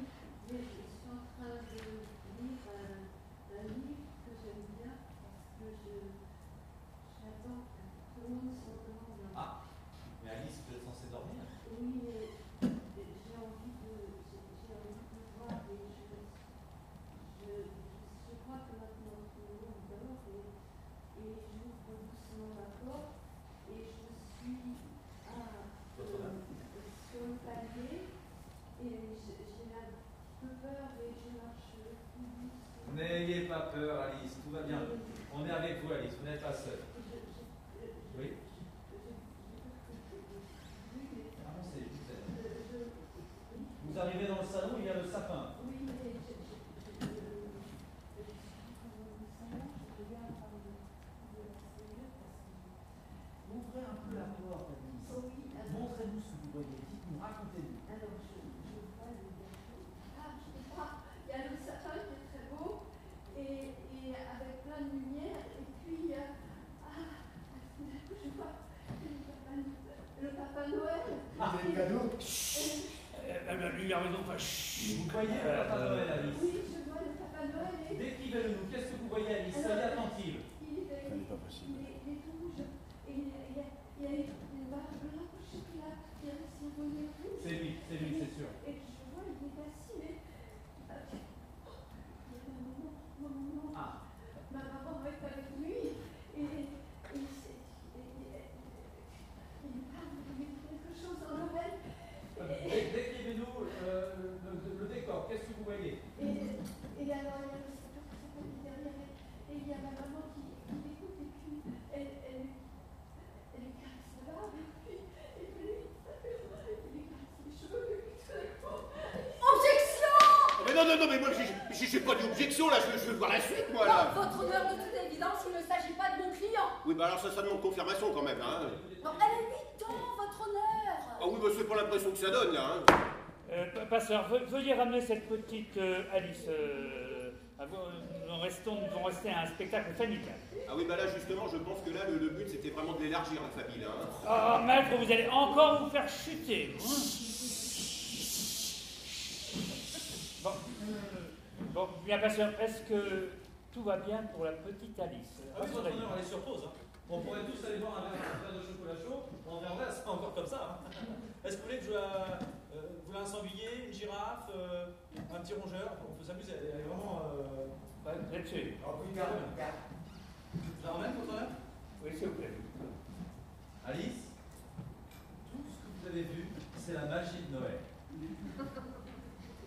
mais je suis en train de lire un, un livre que j'aime bien parce que je j'attends que tout le monde s'endorme. Ah, mais Alice, vous êtes censé dormir. Oui, mais j'ai envie de j'ai j'ai envie de voir et je je, je crois que maintenant tout le monde dort et, et j'ouvre doucement la porte et je suis à, euh, sur le palier et j'ai j'ai un peu peur et je marche plus doucement. N'ayez pas peur, Alice, tout va bien. On est avec vous, Alice, vous n'êtes pas seule. Oui Avancez, je vous aide. Vous arrivez dans le salon, il y a le sapin. Oui, mais je, je, je, je, je suis dans le salon, je regarde par le de la serrure parce que Ouvrez un peu la porte, Alice. Oui, alors- Montrez-nous ce que vous voyez, dites-nous, racontez-nous. Alors, je, je vois le gâteau. Ah, je vois, il y a le sapin qui est très beau et, et avec plein de lumière. Et puis, euh, ah, tout d'un coup, je vois le papa, le papa Noël. Ah, Vous avez le cadeau Euh, euh, lui, il a raison, enfin, chut. Vous voyez le Papa Noël, Alice Oui, je vois le papa Noël et Décrivez-le-nous, qu'est-ce que vous voyez, Alice Soyez attentive. il est, Ça n'est pas possible. il est, il est tout rouge. Et il y a, il y a, il y a une barre blanche qui a, qui a ses volets rouges. C'est lui, c'est lui, c'est sûr. Et je vois, il est assis, mais. euh, Il y a un moment, un moment. Ah. Ma maman est avec lui et, et, c'est- et- et- il parle de quelque chose en l'oreille. Dé- Décrivez-nous euh, le, le- le décor, qu'est-ce que vous voyez Et, et alors, il y a le sapin qui s'appelle derrière elle, et il y a ma maman qui, qui l'écoute, et puis elle, elle, elle lui caresse la barbe, et puis, et puis lui, il lui caresse les cheveux, et puis tout d'un coup, Objection Mais non, non, non, mais moi, j'ai- pas d'objection, là, je, je veux voir la suite, moi, là. Non, votre honneur, de toute évidence, il ne s'agit pas de mon client. Oui, bah alors ça, ça demande confirmation quand même, hein. Non, elle a 8 ans, votre honneur. Ah oui, bah c'est pas l'impression que ça donne, là, hein. Euh, pa- passeur, ve- veuillez ramener cette petite euh, Alice. euh, à vous, euh, nous, restons, nous allons rester à un spectacle familial. Ah oui, bah là, justement, je pense que là, le, le but, c'était vraiment de l'élargir, la famille, là, hein. Oh, maître, vous allez encore vous faire chuter. hein. Bon, euh, est-ce que tout va bien pour la petite Alice Ah oui, votre honneur, on est sur pause. hein. On pourrait tous aller boire un verre, un de chocolat chaud, on reviendrait, c'est encore comme ça. hein. Est-ce que vous voulez que je. euh, euh, vous voulez un sanglier, une girafe, euh, un petit rongeur? On peut s'amuser, elle est vraiment. Euh... Là-dessus. Putain. Je la ramène, votre honneur Oui, s'il vous plaît. Alice, tout ce que vous avez vu, c'est la magie de Noël.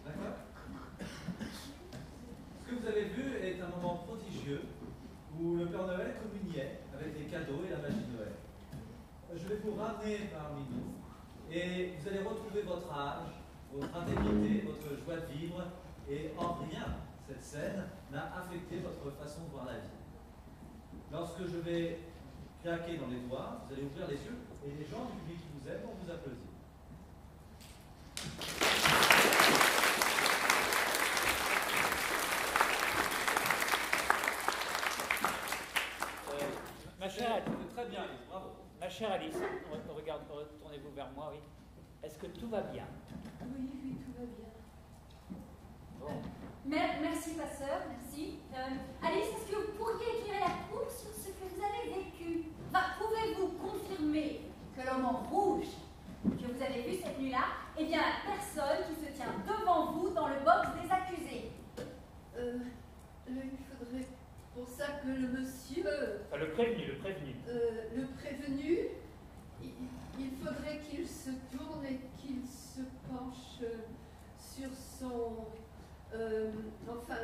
D'accord? Vous avez vu est un moment prodigieux où le Père Noël communiait avec les cadeaux et la magie de Noël. Je vais vous ramener parmi nous et vous allez retrouver votre âge, votre intégrité, votre joie de vivre et en rien cette scène n'a affecté votre façon de voir la vie. Lorsque je vais claquer dans les doigts, vous allez ouvrir les yeux et les gens du public qui vous aiment vont vous applaudir. Euh, ma chère Alice. Très bien, Alice, bravo. Ma chère Alice, regarde, retournez-vous vers moi, oui. Est-ce que tout va bien? Oui, oui, tout va bien. Bon. Mer- merci, ma sœur, merci. Euh, Alice, est-ce que vous pourriez éclairer la cour sur ce que vous avez vécu? Enfin, Pouvez-vous confirmer que l'homme en rouge que vous avez vu cette nuit-là est bien la personne qui se tient devant vous dans le box des accusés Euh, il faudrait pour ça que le monsieur, Enfin, le prévenu, le prévenu. euh, le prévenu, il, il faudrait qu'il se tourne et qu'il se penche euh, sur son... euh, enfin,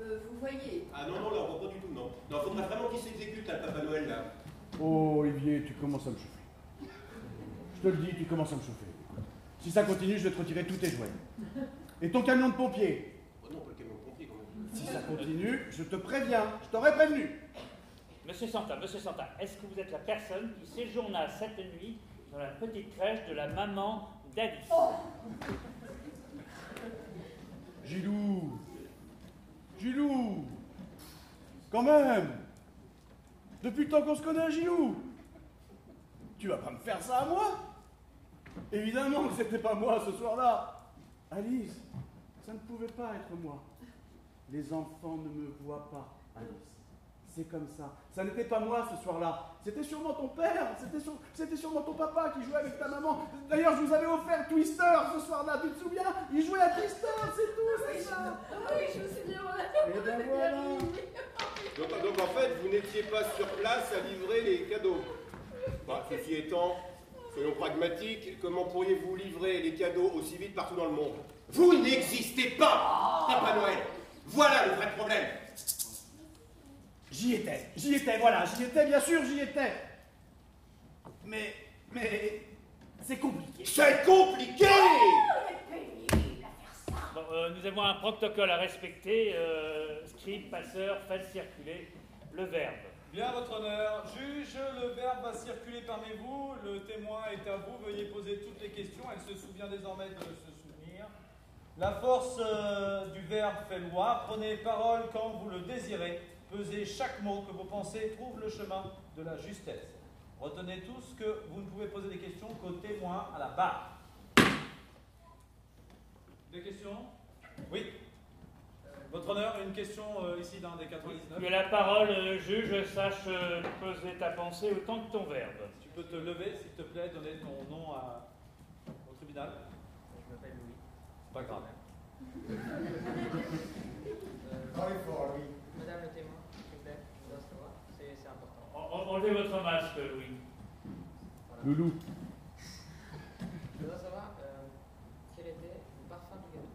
euh, vous voyez. Ah non, non, là, on pas du tout, non. Non, faudrait vraiment qu'il s'exécute, là, Papa Noël, là. Oh, Olivier, tu commences à me chauffer. Je te le dis, tu commences à me chauffer. Si ça continue, je vais te retirer tous tes jouets. Et ton camion de pompier. Oh non, pas le camion de pompier, quand même. Si ça continue, je te préviens, je t'aurais prévenu. Monsieur Santa, monsieur Santa, est-ce que vous êtes la personne qui séjourna cette nuit dans la petite crèche de la maman d'Alice? Gilou Gilou Quand même Depuis le temps qu'on se connaît, Gilou Tu vas pas me faire ça à moi? Évidemment que c'était pas moi ce soir-là Alice, ça ne pouvait pas être moi. Les enfants ne me voient pas, Alice. C'est comme ça. Ça n'était pas moi ce soir-là. C'était sûrement ton père. C'était sur- c'était sûrement ton papa qui jouait avec ta maman. D'ailleurs, je vous avais offert Twister ce soir-là. Tu te souviens? Il jouait à Twister, c'est tout, c'est ça. Oui, je me souviens. Et ben voilà. Donc, donc, en fait, vous n'étiez pas sur place à livrer les cadeaux. Bah, ceci étant, soyons pragmatiques, comment pourriez-vous livrer les cadeaux aussi vite partout dans le monde? Vous n'existez pas, Papa Noël Voilà le vrai problème J'y étais, j'y étais, voilà, j'y étais, bien sûr, j'y étais. Mais, mais, c'est compliqué. C'est compliqué Bon, euh, Nous avons un protocole à respecter. Euh, scribe, passeur, faites circuler le verbe. Bien, votre honneur. Juge, le verbe va circuler parmi vous. Le témoin est à vous. Veuillez poser toutes les questions. Elle se souvient désormais de souvenir. La force euh, du verbe fait loi. Prenez parole quand vous le désirez. Pesez chaque mot que vos pensées trouvent le chemin de la justesse. Retenez tous que vous ne pouvez poser des questions qu'au témoin à la barre. Des questions? Oui. Votre honneur, une question euh, ici d'un des 99. Que la parole, euh, juge, sache poser ta pensée autant que ton verbe. Tu peux te lever, s'il te plaît, donner ton nom à- au tribunal Je m'appelle Louis. C'est pas grave. Parlez fort, oui. Madame le témoin, s'il vous plaît, je dois savoir, c'est important. En- en- Enlevez votre masque, Louis. Loulou. Je dois savoir euh, quel était le parfum du gâteau.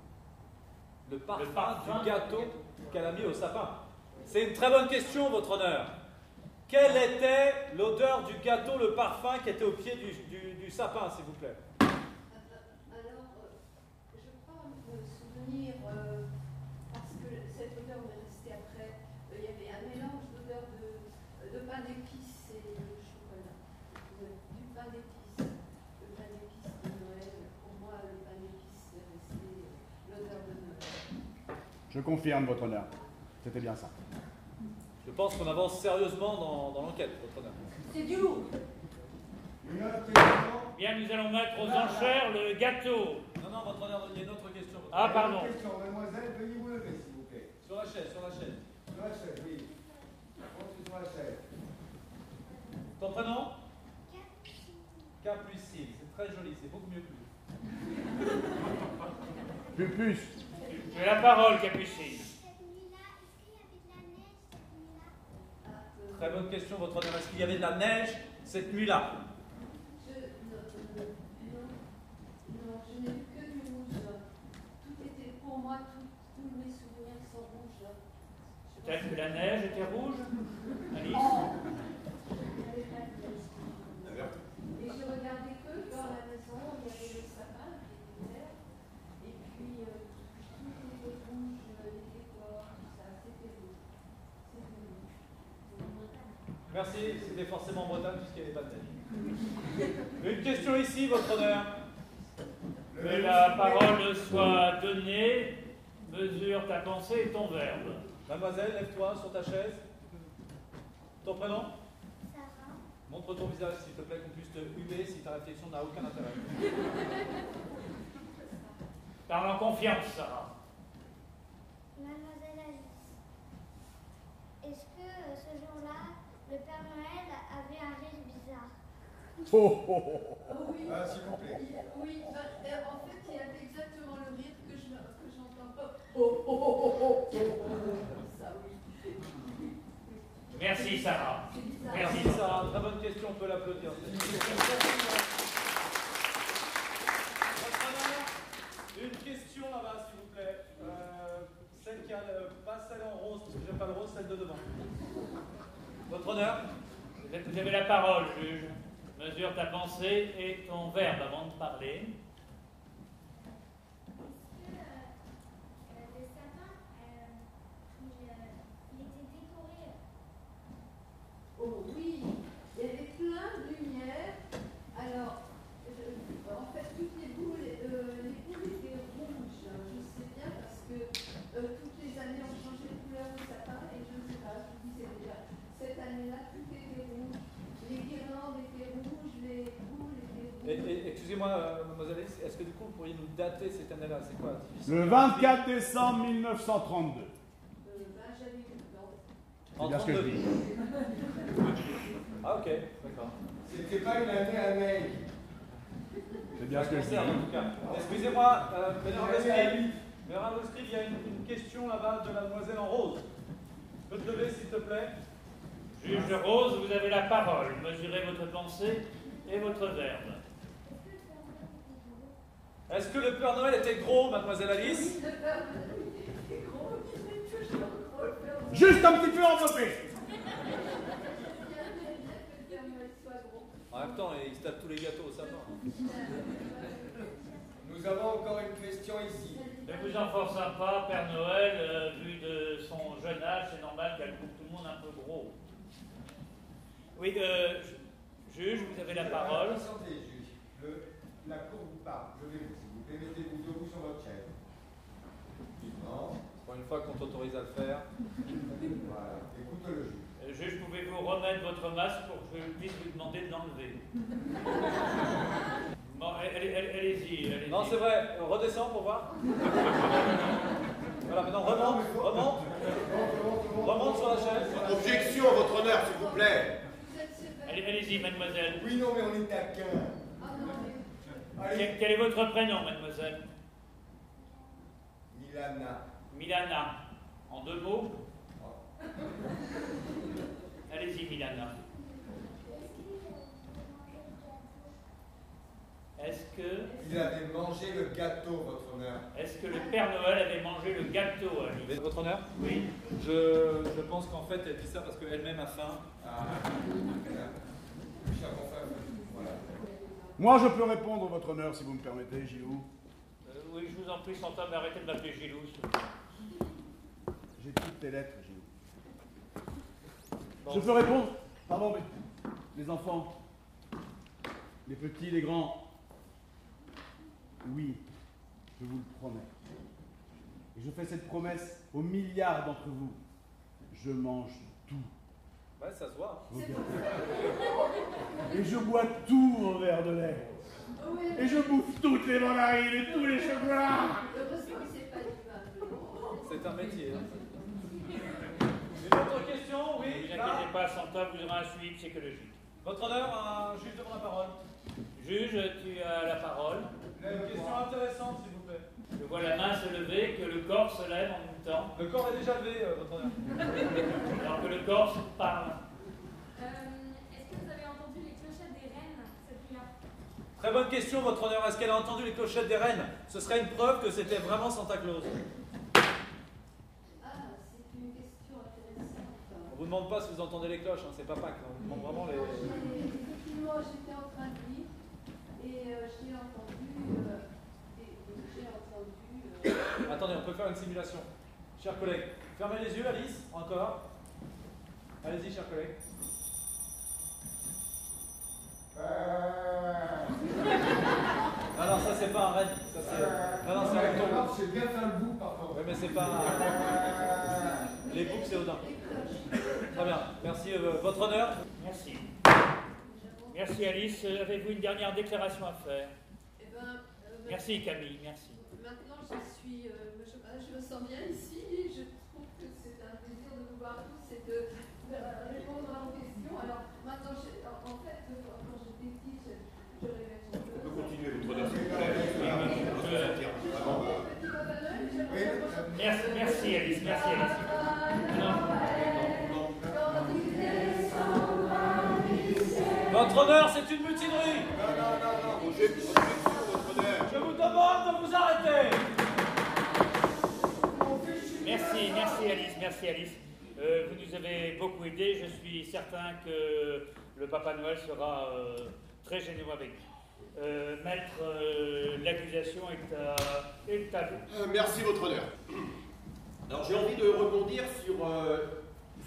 Le parfum, Le parfum du gâteau qu'elle a mis au sapin. C'est une très bonne question, votre honneur. Quelle était l'odeur du gâteau, le parfum qui était au pied du, du- du sapin, s'il vous plaît Alors, euh, je crois me souvenir, euh, parce que cette odeur m'est restée après, euh, il y avait un mélange d'odeur de, de pain d'épices et de chocolat. Euh, du pain d'épices, le pain d'épices de Noël. Pour moi, le pain d'épices est resté euh, l'odeur de Noël. Je confirme, votre honneur. C'était bien ça. Je pense qu'on avance sérieusement dans, dans l'enquête, votre honneur. C'est du lourd. Bien, nous allons mettre aux enchères le gâteau. Non, non, votre honneur, il y a une autre question. Ah, pardon. Une question, mademoiselle, veuillez vous lever, s'il vous plaît. Sur la chaise, sur la chaise. Sur la chaise, oui. Sur la chaise. Ton prénom? Capucine. C'est très joli, c'est beaucoup mieux que lui. Pupus. Tu as la parole, Capucine. Très bonne question, votre honneur. Est-ce qu'il y avait de la neige cette nuit-là? Je, non, non, non, je n'ai vu que du rouge. Tout était pour moi, tous mes souvenirs sont rouges. Peut-être que la neige était rouge Alice n'avais pas de neige. Et je regardais que dans la maison, il y avait le sapin qui était vert. Et puis, euh, tout était rouge, les décors, Merci, c'était forcément Bretagne puisqu'il n'y avait pas de neige. Une question ici, votre honneur. Que la parole soit donnée, mesure ta pensée et ton verbe. Mademoiselle, lève-toi sur ta chaise. Ton prénom? Montre ton visage, s'il te plaît, qu'on puisse te humer si ta réflexion n'a aucun intérêt. Parle en confiance, Sarah. Mademoiselle Alice, est-ce que euh, ce jour-là, le Père Noël avait un rire bizarre Oh, oh, oh. Oui. Ah, s'il vous plaît. Oui, bah, euh, en fait, il a exactement le rire que je que j'entends pas. Oh, oh, oh, oh, oh, oh, oh, ça oui. Merci, Sarah. C'est bizarre. Merci, Sarah, très bonne question, on peut l'applaudir. Une question là-bas, s'il vous plaît. Euh, celle qui a le, pas celle en rose, parce que j'aime pas le rose, celle de devant. Votre honneur Vous avez- Vous avez la parole, juge. Mesure ta pensée et ton verbe avant de parler. Le sapin, il, il était décoré. Oh oui, il y avait plein de lumière. Alors, je- en fait, toutes les boules, euh, les boules étaient rouges. Je sais bien parce que euh, toutes les années on changeait de couleur de sapin et je ne sais pas, je vous disais déjà, cette année-là tout était rouge. Les guirlandes étaient rouges, les boules étaient rouges. Et- et- Excusez-moi, euh, mademoiselle est-ce que du coup vous pourriez nous dater cette année-là? C'est quoi Le 24 décembre 1932. Euh, ben, j'avais eu dans- C'est bien ce que je dis. Ah ok, d'accord. C'était pas une année à neige. C'est bien ce que je dis. En. Excusez-moi, euh, Scribe, il y a une, une question là-bas de la demoiselle en rose. Peux te lever s'il te plaît? Juge Rose, vous avez la parole. Mesurez votre pensée et votre verbe. Est-ce que le Père Noël était gros, mademoiselle Alice Oui, le Père Noël était gros, il était toujours gros, le Père Noël. Juste un petit peu enveloppé. Il y avait bien que le Père Noël soit gros. En même temps, il se tape tous les gâteaux au sapin. Nous avons encore une question ici. Ne vous en forçons pas, Père Noël, euh, vu de son jeune âge, c'est normal qu'elle trouve tout le monde un peu gros. Oui, euh, ju- juge, vous avez la parole. Patientez, juge. Le- la cour vous parle. Je vais vous, s'il vous plaît, mettez-vous debout sur votre chaise. Non. Pour t'autorise à le faire. Voilà. Écoute le juge. Euh, Juge, pouvez-vous remettre votre masque pour que je puisse vous demander de l'enlever Bon, allez- allez- allez-y, allez-y. Non, c'est vrai, euh, redescends pour voir. voilà, maintenant remonte, remonte. Remonte sur la chaise. Objection, votre honneur, s'il vous plaît. Allez, allez-y, mademoiselle. Oui, non, mais on est taquin. Mais Allez. Quel, quel est votre prénom, mademoiselle? Milana. Milana. En deux mots Allez-y, Milana. Est-ce que, Il avait mangé le gâteau, votre honneur. est-ce que le Père Noël avait mangé le gâteau Votre honneur? Oui. je, je pense qu'en fait, elle dit ça parce qu'elle-même a faim. Ah, voilà. Cher confrère, voilà. Moi, je peux répondre, votre honneur, si vous me permettez, Gilou. Euh, Oui, je vous en prie, sans mais arrêtez de m'appeler Gilou. J'ai toutes tes lettres. Bon. Je peux répondre? Pardon, mais les enfants, les petits, les grands. Oui, je vous le promets. Et je fais cette promesse aux milliards d'entre vous. Je mange tout. Ouais, ça se voit. Et je bois tout au verre de lait. Oui, Et je bouffe toutes les mandarines et tous les chocolats. C'est un métier. hein. Une autre question Ne Oui, vous là. inquiétez pas, Santa vous aura un suivi psychologique. Votre honneur, un juge demande la parole. Juge, tu as la parole. Une question intéressante, s'il vous plaît. Je vois la main se lever, que le corps se lève en même temps, Le corps est déjà levé, euh, votre honneur. alors que le corps parle. Euh, Est-ce que vous avez entendu les clochettes des reines cette nuit-là? Très bonne question, votre honneur. Est-ce qu'elle a entendu les clochettes des reines? Ce serait une preuve que c'était vraiment Santa Claus. Ah, c'est une question intéressante. On vous demande pas si vous entendez les cloches, hein, c'est pas Pâques. On vous demande vraiment les. Effectivement, j'étais en train de lire et euh, j'ai entendu. euh, et- et j'ai entendu. euh, Attendez, on peut faire une simulation. Chers collègues, fermez les yeux, Alice, encore. Allez-y, chers collègues. Ah non, ça c'est pas un raid. Ça, c'est... Ah non, c'est un. J'ai bien fait le bout, par contre. Ouais, mais c'est pas un... Les boucs, c'est Odin. Très bien. Merci, euh, votre honneur. Merci. Merci Alice. Euh, Avez-vous une dernière déclaration à faire Eh ben, euh, Merci Camille, merci. Maintenant, je suis. euh, je, me sens bien ici. Je honneur, c'est une mutinerie. Roger, votre honneur. Je vous demande de vous arrêter. Merci, merci Alice, merci Alice. Euh, vous nous avez beaucoup aidés. Je suis certain que le Papa Noël sera euh, très généreux avec vous. Euh, maître, euh, l'accusation est à, est à vous. Euh, merci, votre honneur. Alors, j'ai envie de rebondir sur euh,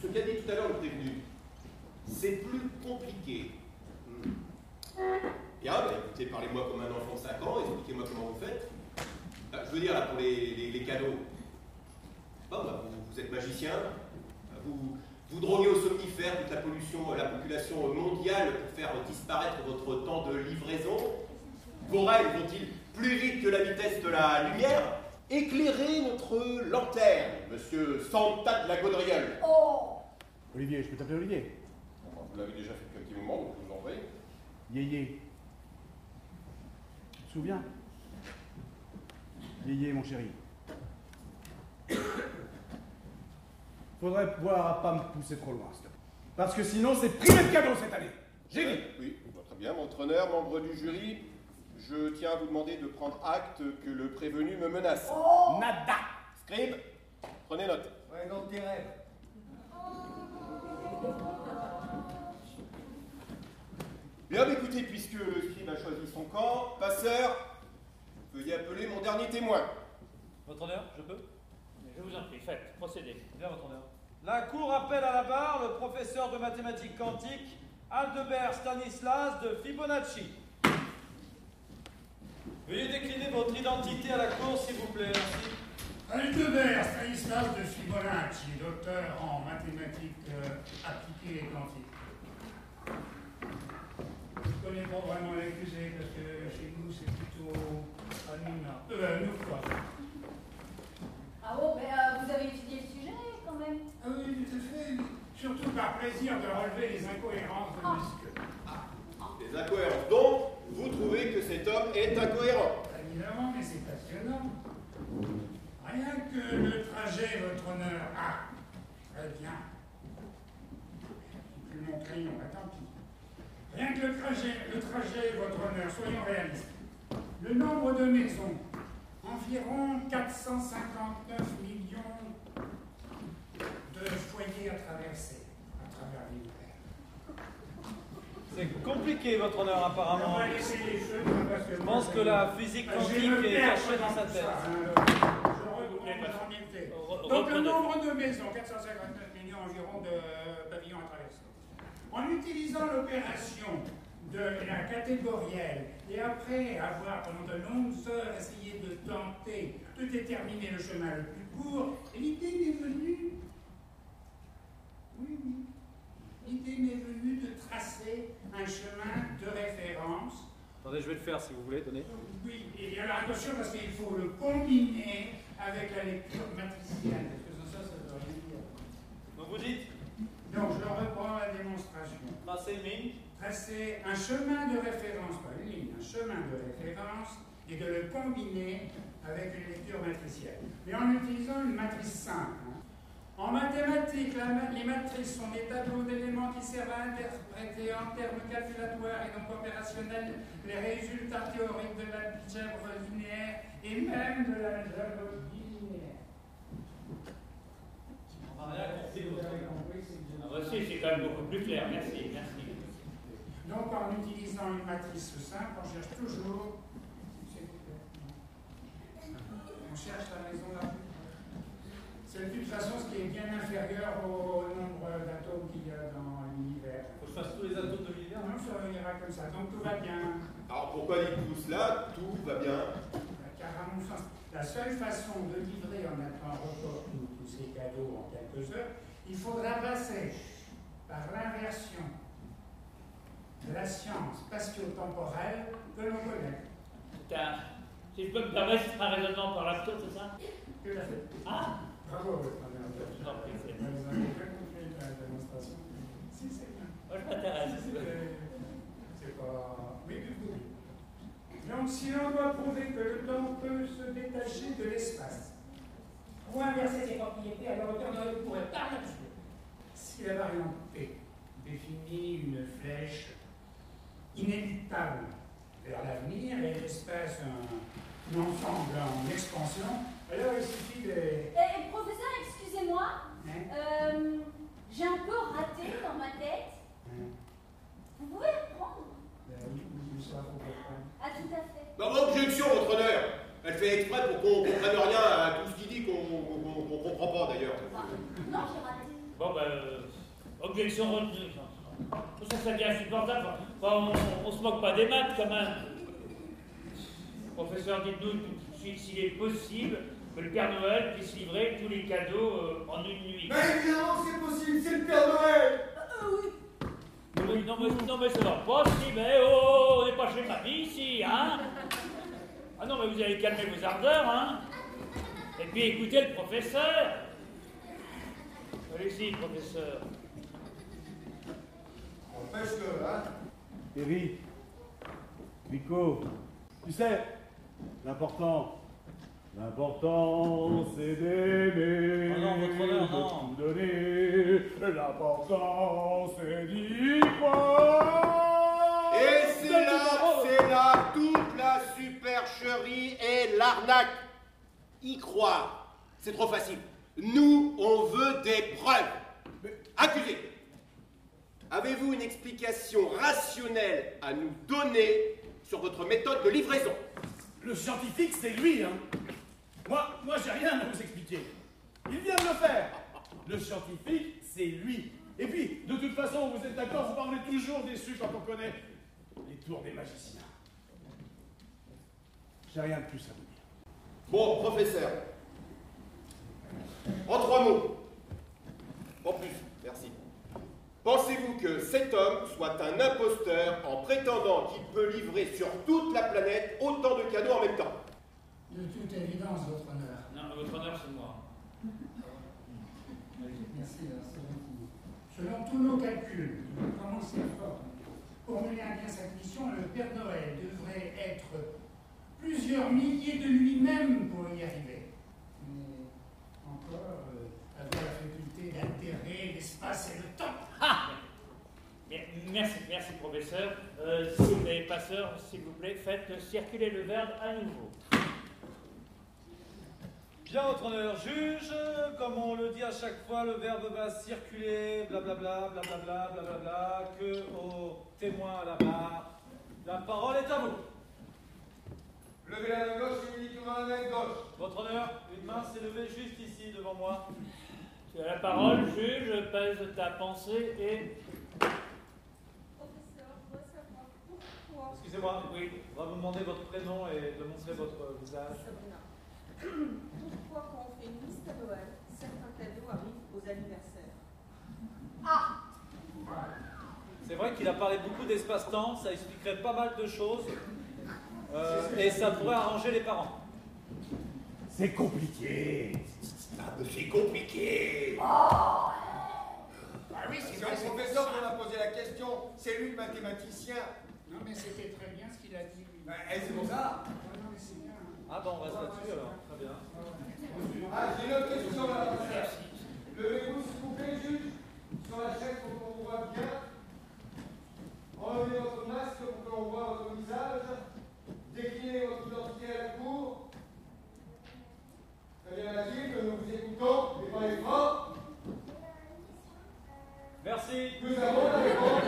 ce qu'a dit tout à l'heure le prévenu. C'est plus compliqué. Hmm. Bah, écoutez, parlez-moi comme un enfant de 5 ans, expliquez-moi comment vous faites. Ah, je veux dire, là, pour les, les- les cadeaux. Bon, bah, vous, vous êtes magicien, vous, vous droguez au somnifère toute la pollution, euh, la population mondiale pour faire disparaître votre temps de livraison. Vos rêves vont-ils plus vite que la vitesse de la lumière? Éclairez notre lanterne, monsieur Santa de la Gaudriole. Oh Olivier, je peux t'appeler Olivier? Vous l'avez déjà fait depuis un petit moment, donc je vous en. Yéyé. Tu te souviens Yéyé, mon chéri. Faudrait pouvoir à pas me pousser trop loin, s'il te plaît. Parce que sinon, c'est privé de cadeaux cette année. J'ai dit. Oui, très bien. Votre honneur, membre du jury, je tiens à vous demander de prendre acte que le prévenu me menace. Nada Scribe, prenez note. Ouais, dans tes rêves. Bien, écoutez, puisque le scribe a choisi son camp, passeur, veuillez appeler mon dernier témoin. Votre honneur, je peux? Je vous en prie, faites, procédez. Bien, votre honneur. La Cour appelle à la barre le professeur de mathématiques quantiques Aldebert Stanislas de Fibonacci. Veuillez décliner votre identité à la Cour, s'il vous plaît. Merci. Aldebert Stanislas de Fibonacci, docteur en mathématiques euh, appliquées et quantiques. Je ne connais pas vraiment l'accusé parce que chez nous c'est plutôt Anuna. Euh, nous quoi. Ah bon, mais euh, vous avez étudié le sujet quand même Ah oui, tout à fait. Surtout par plaisir de relever les incohérences de monsieur. Les incohérences. Donc, vous trouvez que cet homme est incohérent Évidemment, mais c'est passionnant. Rien que le trajet, votre honneur. Ah, très bien. Plus mon crayon, pis. Rien que le trajet, le trajet, votre honneur, soyons réalistes. Le nombre de maisons, environ 459 millions de foyers à traverser à travers l'univers. C'est compliqué, votre honneur, apparemment. Je pense que la physique quantique est cachée dans sa tête. ça, hein, Donc le nombre de maisons, 459 millions environ de. En utilisant l'opération de la catégorielle et après avoir pendant de longues heures essayé de tenter de déterminer le chemin le plus court, l'idée m'est venue. Oui, oui. L'idée m'est venue de tracer un chemin de référence Attendez, je vais le faire si vous voulez, tenez. oui, et alors attention parce qu'il faut le combiner avec la lecture matricielle. Parce que ça, ça veut rien dire. Donc vous dites Donc je reprends la démonstration. Tracer une ligne. Tracer un chemin de référence, pas une ligne, un chemin de référence, et de le combiner avec une lecture matricielle. Mais en utilisant une matrice simple. hein. En mathématiques, la les matrices sont des tableaux d'éléments qui servent à interpréter en termes calculatoires et donc opérationnels les résultats théoriques de l'algèbre linéaire et même de l'algèbre linéaire. On n'a compris, c'est quand même beaucoup plus clair, merci, merci. Donc en utilisant une matrice simple, on cherche toujours. On cherche la raison la plus. C'est de toute façon ce qui est bien inférieur au nombre d'atomes qu'il y a dans l'univers. Faut que je fasse tous les atomes de l'univers non, ça ira comme ça. Donc tout va bien. Alors pourquoi dites-vous cela Tout va bien. Car à mon sens, la seule façon de livrer en attendant report tous tous ces cadeaux en quelques heures, il faudra passer par l'inversion de la science spatio-temporelle que l'on connaît. Si je peux me permettre, c'est un raisonnement par l'absurde, c'est ça? Tout à fait. Ah Bravo, votre ordinateur. Vous avez bien compris la démonstration. Si, c'est bien. Moi, je m'intéresse. C'est- C'est pas. Oui, du tout. Donc, si l'on doit prouver que le temps peut se détacher de l'espace, Pour inverser ses propriétés, alors le Père Noël pourrait par si la variante P définit une flèche inéluctable vers l'avenir et l'espace un, un ensemble en expansion, alors il suffit de. Eh, professeur, excusez-moi, Hein? Euh, j'ai un peu raté dans ma tête. Vous pouvez reprendre Ben oui, oui, ça, faut comprendre. Ah, tout à fait. Bah, objection, votre honneur Elle fait exprès pour qu'on comprenne rien à tout ce qu'il dit, qu'on comprend pas d'ailleurs. Non, j'ai raté. Bon, ben, euh, objection retenue. Ça, ça devient insupportable. Enfin, on, on se moque pas des maths, quand même. Professeur, dites-nous tout de suite s'il est possible que le Père Noël puisse livrer tous les cadeaux euh, en une nuit. Mais évidemment, c'est possible, c'est le Père Noël Oui, non, mais, non, mais va pas, si, mais oh, on n'est pas chez mamie ici, hein Ah non, mais vous allez calmer vos ardeurs, hein Et puis écoutez le professeur Allez-y, professeur. Empêche-le, hein Thierry, Nico, tu sais, l'important, l'important c'est d'aimer, Oh de non. tout donner, l'important c'est d'y croire. Et c'est là, c'est là toute la et l'arnaque. Y croire, c'est trop facile. Nous, on veut des preuves. Accusé, avez-vous une explication rationnelle à nous donner sur votre méthode de livraison? Le scientifique, c'est lui, hein. Moi, moi, j'ai rien à vous expliquer. Il vient de le faire. Le scientifique, c'est lui. Et puis, de toute façon, vous êtes d'accord, vous parlez toujours déçu quand on connaît les tours des magiciens. J'ai rien de plus à vous dire. Bon, professeur. En trois mots. En plus, merci. Pensez-vous que cet homme soit un imposteur en prétendant qu'il peut livrer sur toute la planète autant de cadeaux en même temps? De toute évidence, votre honneur. Non, votre honneur, c'est moi. Merci, c'est gentil. Selon tous nos calculs, nous commençons fort. Pour mener à bien cette mission, le Père Noël devrait être plusieurs milliers de lui-même pour y arriver. Mais encore, euh, avoir la faculté d'altérer l'espace et le temps. Bien, Merci, merci, professeur. Euh, si vous n'avez pas peur, s'il vous plaît, faites circuler le verbe à nouveau. Bien, votre honneur, juge, comme on le dit à chaque fois, le verbe va circuler, blablabla, blablabla, blablabla, que au témoin à la barre. La parole est à vous. Levez la main gauche et uniquement la main gauche. Votre honneur, une main s'est levée juste ici devant moi. Tu as la parole, juge, pèse ta pensée et. Professeur, je voudrais savoir pourquoi. Excusez-moi, oui, on va vous demander votre prénom et de montrer votre visage. Sabrina. Pourquoi, quand on fait une liste à Noël, certains cadeaux arrivent aux anniversaires? Ah C'est vrai qu'il a parlé beaucoup d'espace-temps, ça expliquerait pas mal de choses. Euh, et ça pourrait arranger les parents. C'est compliqué. Ah, c'est compliqué. Ah oui, c'est le professeur qu'on a posé la question. C'est lui le mathématicien. Non, mais c'était très bien ce qu'il a dit. lui. Et c'est pour ça. Non, mais c'est bien. Ah bon, on reste là-dessus alors, très bien. Ah, j'ai une autre question là. Levez-vous s'il vous plaît, juge, sur la chaise pour qu'on vous voit bien. Enlevez votre masque pour que l'on voit votre visage. Déclinez votre identité à la cour. Très bien, Mathilde, nous vous écoutons. Et pas les fort. Merci. Nous avons la réponse.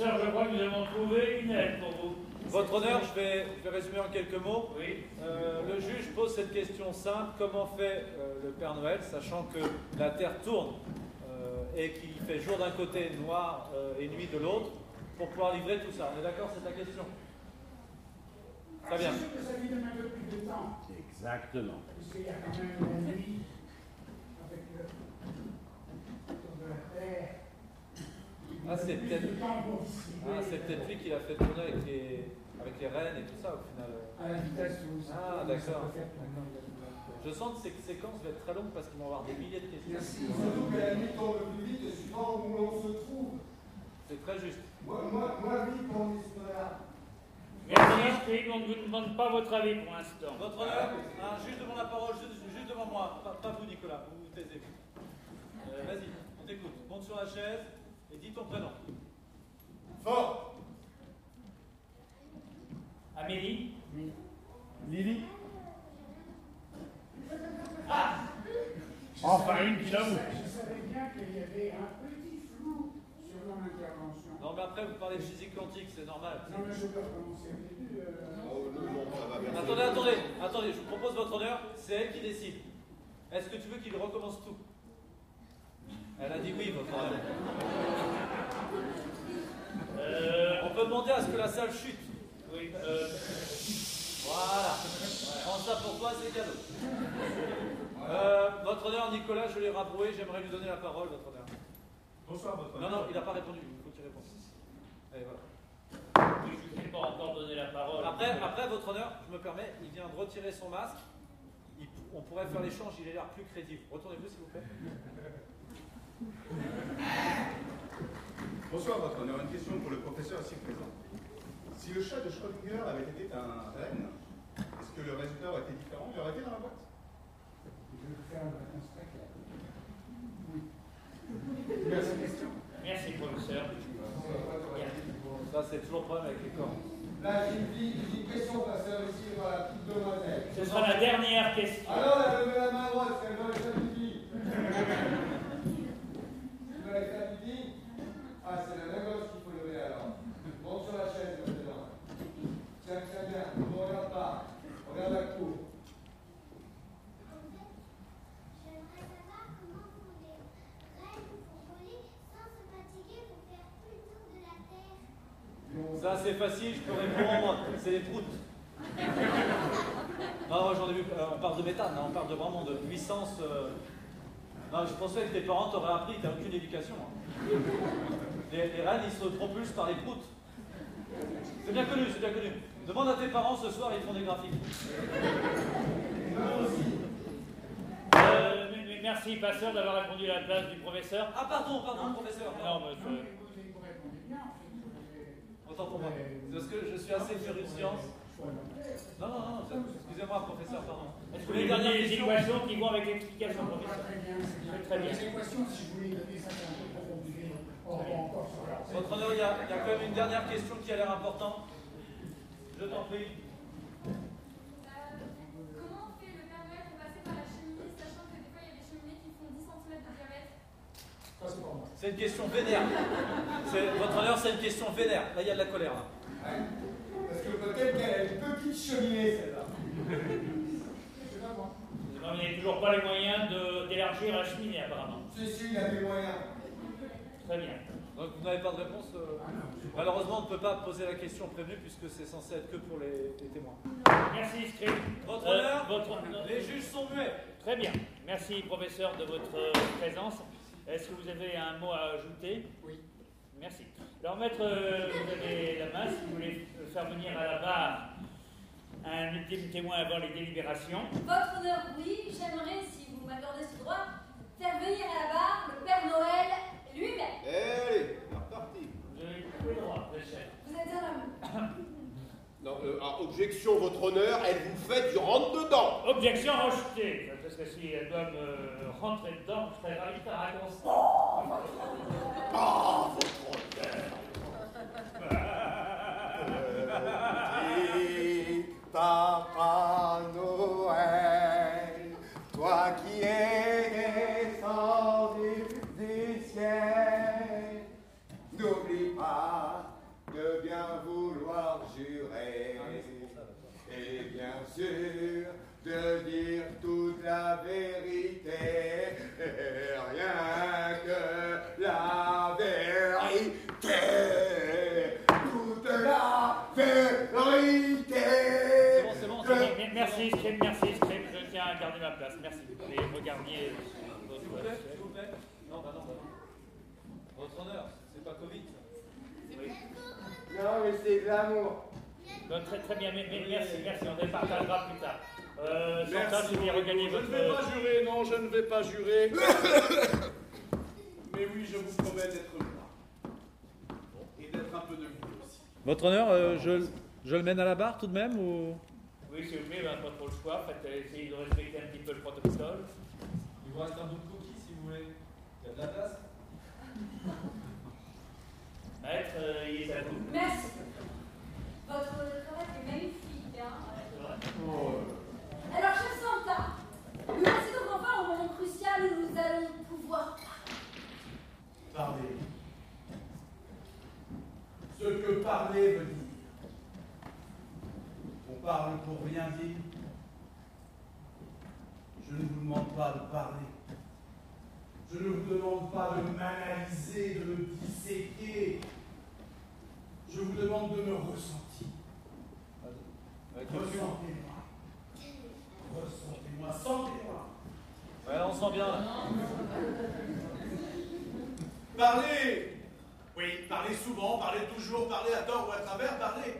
Notamment le Votre honneur, je vais, je vais résumer en quelques mots? Euh, le juge pose cette question simple comment fait euh, le Père Noël, sachant que la Terre tourne euh, et qu'il fait jour d'un côté, noir euh, et nuit de l'autre, pour pouvoir livrer tout ça? On est d'accord C'est ta question? Très bien. C'est sûr que ça lui donne un peu plus de temps. Exactement. Puisqu'il y a quand même la nuit avec le tour de la Terre. Ah, c'est peut-être ah, c'est peut-être lui qui l'a fait tourner avec les, avec les rennes et tout ça au final. À la vitesse où ça Ah, d'accord. Je sens que ces séquences vont être très longues parce qu'ils vont avoir des milliers de questions. Surtout que la nuit tombe le plus vite suivant où l'on se trouve. C'est très juste. Moi, moi, moi vite dans l'histoire. Merci, Scribe, on ne vous demande pas votre avis pour l'instant. Votre honneur, un juge devant la parole, juste, juste devant moi, pas, pas vous Nicolas, vous vous taisez. Euh, Vas-y, on t'écoute. Monte sur la chaise et dis ton prénom. Fort Amélie Lily Ah Enfin une qui l'avoue. Je savais bien qu'il y avait un petit flou sur mon intervention. Non, mais après, vous parlez de physique quantique, c'est normal. Non, mais je peux recommencer au début. euh, Oh, non, non, ça va, merci. Attendez, attendez, attendez, je vous propose votre honneur, c'est elle qui décide. Est-ce que tu veux qu'il recommence tout? Elle a dit oui, votre honneur. Euh, On peut demander à ce que la salle chute. Oui, euh, Voilà. Prends ça pour toi, c'est cadeau. Euh, votre honneur, Nicolas, je l'ai rabroué, j'aimerais lui donner la parole, votre honneur. Bonsoir, votre Non, non, il n'a pas répondu, il faut qu'il réponde. Allez, voilà. oui, je ne vais pas encore donner la parole. Après, après, votre honneur, je me permets, il vient de retirer son masque. Il- on pourrait faire l'échange, il a l'air plus crédible. Retournez-vous, s'il vous plaît. Bonsoir, votre honneur. Une question pour le professeur ici présent. Si le chat de Schrödinger avait été un renne, est-ce que le résultat aurait été différent? Il aurait été dans la boîte. Oui. Merci question. Merci, professeur. Ça, c'est toujours le problème avec les corps. Là, j'ai une, question pour faire aussi par la petite demoiselle. Ce sera la dernière question. Alors, elle levé la main droite, elle doit être samedi. Tu dois être samedi Ah, c'est la main gauche qu'il faut lever alors. Monte sur la chaise maintenant. Tiens, tiens bien, ne me regarde pas. Regarde la cour. J'aimerais savoir comment font les rennes pour voler sans se fatiguer pour faire tout le tour de la Terre. Ça, c'est facile, je peux répondre en moi. C'est les proutes. Non, moi, j'en ai vu. euh, on parle de méthane, hein, on parle de vraiment de puissance. euh. Non, je pensais que tes parents t'auraient appris, t'as aucune éducation. hein. Les, les rennes, ils se propulsent par les proutes. C'est bien connu, c'est bien connu. Demande à tes parents ce soir, ils font des graphiques. Euh, merci, passeur, d'avoir répondu à la place du professeur. Ah, pardon, pardon, professeur. Non, mais Autant pour moi. Parce que je suis assez féru de science. Non, non, non, excusez-moi, professeur, pardon. Est-ce que vous voulez donner les équations qui vont avec l'explication, professeur très bien. Les équations, si je voulais donner ça, c'est un peu trop compliqué. Votre honneur, il y, a, il y a quand même une dernière question qui a l'air importante. Je t'en prie. Comment fait le Père Noël pour passer par la cheminée, sachant que des fois il y a des cheminées qui font 10 cm de diamètre Ça, c'est une question vénère. Votre honneur, c'est une question vénère. Là, il y a de la colère. là. Ouais. Parce que peut-être qu'elle a une petite cheminée, celle-là. C'est pas moi. Vous n'avez toujours pas les moyens de- d'élargir la cheminée, apparemment. Si, si, il a des moyens. Très bien. Donc, vous n'avez pas de réponse euh, Malheureusement, on ne peut pas poser la question prévenue puisque c'est censé être que pour les, les témoins. Merci, Scribe. Votre Euh, honneur, votre- les juges sont muets. Très bien. Merci, professeur, de votre présence. Est-ce que vous avez un mot à ajouter Oui. Merci. Alors, maître, euh, vous avez la main si vous voulez faire venir à la barre un ultime témoin avant les délibérations. Votre honneur, oui, j'aimerais, si vous m'accordez ce droit, faire venir à la barre le Père Noël lui-même. Allez, c'est reparti. Vous avez tout le droit, très cher. Vous êtes un homme. Non, euh, ah, objection, votre honneur, elle vous fait du rentre-dedans. Objection rejetée. Parce que si elle doit me rentrer dedans, je serais ravi de faire un constat. Ah, votre Petit Papa Noël, toi qui es descendu du ciel, n'oublie pas de bien vouloir jurer sûr de dire toute la vérité, et rien que la vérité, toute la vérité. C'est bon, c'est bon, c'est bon. Me- Merci, Scream, merci, Scream. Je tiens à garder ma place. Merci. Regardiez votre. S'il vous plaît, s'il vous plaît. Non, bah non, bah non. Votre honneur, c'est pas Covid. Oui. Non, mais c'est de l'amour. Donc, très, très bien, mais, mais merci, merci. On les partagera plus tard. Euh, je vais regagner beaucoup. votre. Je ne vais pas jurer, non, je ne vais pas jurer. Mais oui, je vous promets d'être là. Et d'être un peu de vous aussi. Votre honneur, euh, je, je le mène à la barre tout de même ou? Oui, s'il vous plaît, ben, pas trop le choix. Faites, euh, essayez de respecter un petit peu le protocole. Il vous reste un bout de cookie si vous voulez. Il y a de la place Maître, euh, il est à vous. Merci. Votre travail est magnifique. Hein Alors, cher Santa, nous voici donc enfin au moment crucial où nous allons pouvoir Parler. Ce que parler veut dire. On parle pour rien dire. Je ne vous demande pas de parler. Je ne vous demande pas de m'analyser, de me disséquer. Je vous demande de me ressentir. Ressentez-moi. Ressentez-moi. Sentez-moi. Ouais, on sent bien. Parler Oui, parler souvent, parler toujours, parler à tort ou à travers, parler.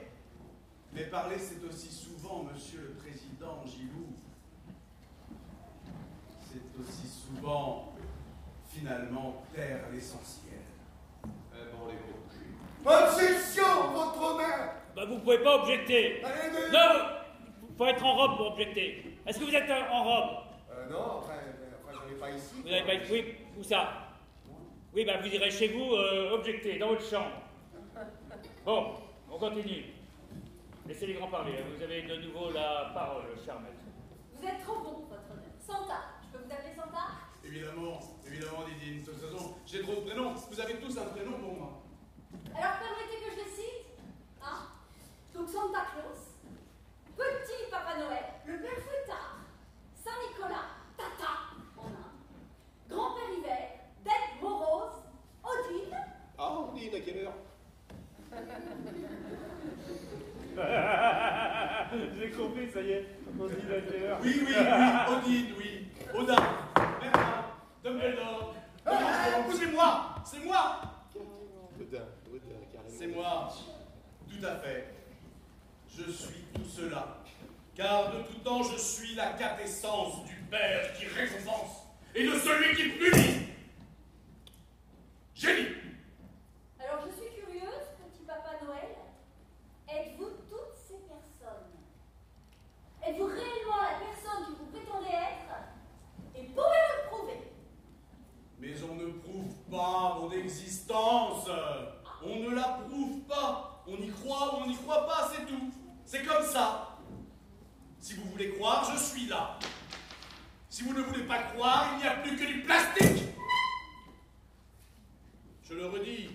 Mais parler, c'est aussi souvent, monsieur le président Gilou. C'est aussi souvent, finalement, taire l'essentiel. On les. Objection, votre honneur Bah, vous pouvez pas objecter. Allez, mais- Non, vous- faut être en robe pour objecter. Est-ce que vous êtes euh, en robe? Euh, non, enfin, euh, enfin j'en ai pas ici. Vous n'avez pas été. Oui, où ça? Oui, bah vous irez chez vous euh, objecter, dans votre chambre. Bon, on continue. Laissez les grands parler. hein. Vous avez de nouveau la parole, cher maître. Vous êtes trop bon, votre honneur. Santa, je peux vous appeler Santa? Évidemment, évidemment, Didine. De toute façon, j'ai trop de prénoms. Vous avez tous un prénom pour moi. Alors permettez que je les cite. Hein? Donc Santa Claus, Petit Papa Noël, le Père Fouettard, Saint-Nicolas, Tata, en un, Grand-Père Hiver, Dette Morose, Odile, Ah, dit à quelle heure J'ai compris, ça y est. Dit la quelle heure Oui, oui, oui, Odine, oui. Odin, Merlin, Dumbledore. Dumbledore. C'est moi, c'est moi. Odin, Odin, carrément. C'est moi, tout à fait. Je suis tout cela. Car de tout temps, je suis la quintessence du père qui récompense et de celui qui punit. Génie. Alors je suis curieuse, petit Papa Noël. Êtes-vous toutes ces personnes? Êtes-vous réellement la personne que vous prétendez être? Et pouvez-vous le prouver? Mais on ne prouve pas mon existence. On ne la prouve pas. On y croit ou on n'y croit pas, c'est tout. C'est comme ça. Si vous voulez croire, je suis là. Si vous ne voulez pas croire, il n'y a plus que du plastique. Je le redis.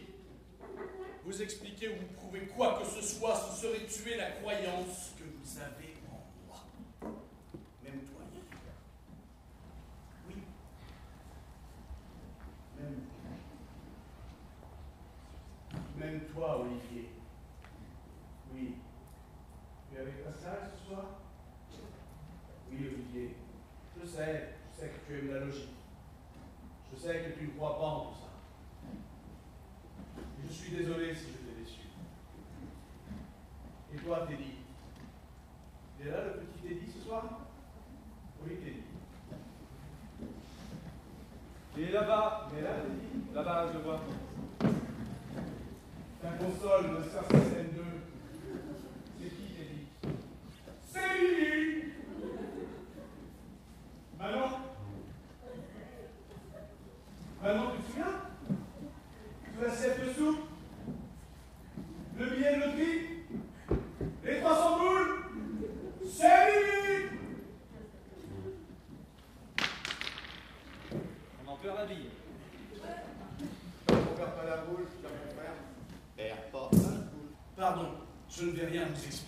Vous expliquez ou vous prouvez quoi que ce soit, ce serait tuer la croyance que vous avez en moi. Même toi, Yves. Oui. Même, même toi, Olivier. Oui. Tu es avec Pascal ce soir? Oui, Olivier. Je sais, je sais que tu aimes la logique. Je sais que tu ne crois pas en tout ça. Je suis désolé si je t'ai déçu. Et toi, Teddy? Il est là, le petit Teddy, ce soir? Oui, Teddy. Il est là-bas. Il est là, Teddy Là-bas, je vois. Ta console de Sarcasm 2. Yeah.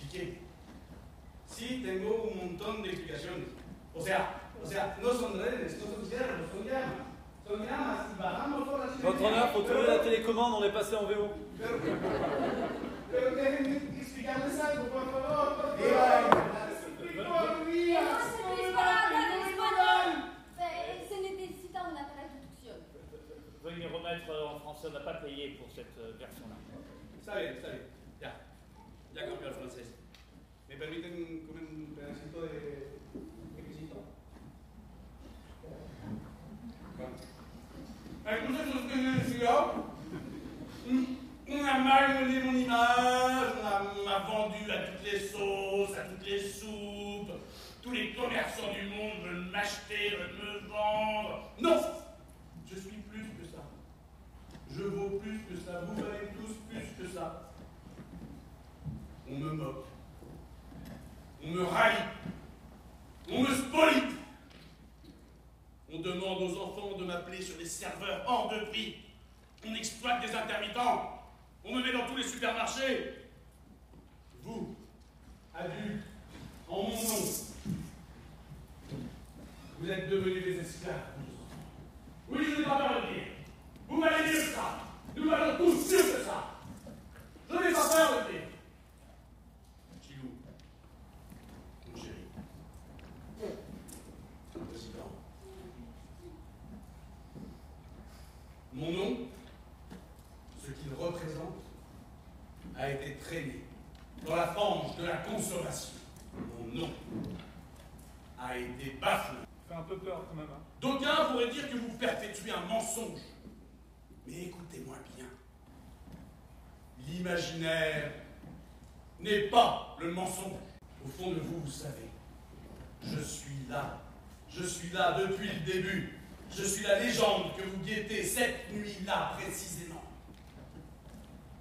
Traîné dans la fange de la consommation. Mon nom a été bafoué. Fait un peu peur quand même. hein. D'aucuns pourraient dire que vous perpétuez un mensonge. Mais écoutez-moi bien. L'imaginaire n'est pas le mensonge. Au fond de vous, vous savez, je suis là. Je suis là depuis le début. Je suis la légende que vous guettez cette nuit-là précisément.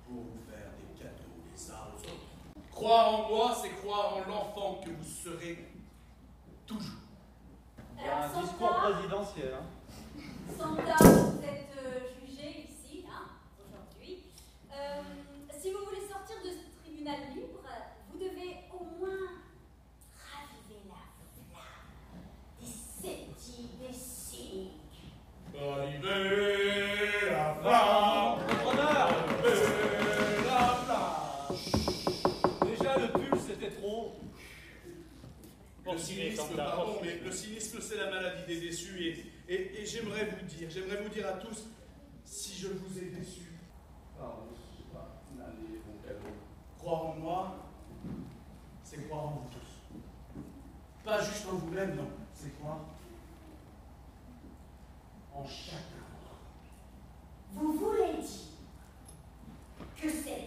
Pour vous faire des cadeaux les uns aux autres. Croire en moi, c'est croire en l'enfant que vous serez toujours. Il y a un discours présidentiel. Hein. Santa, vous êtes euh, jugé ici, hein, aujourd'hui. Euh, si vous voulez sortir de ce tribunal libre, vous devez au moins raviver la flamme des sceptiques, des cyniques. Arrivé la flamme, arrivé la flamme. Déjà, le pull, c'était trop. Le cynisme, pardon, mais le cynisme, c'est la maladie des déçus. Et, et, et j'aimerais vous dire, j'aimerais vous dire à tous, si je vous ai déçus, pardon, je sais pas, allez, mon cadeau. Croire en moi, c'est croire en vous tous. Pas juste en vous-même, non, c'est croire en chacun. Vous voulez dire que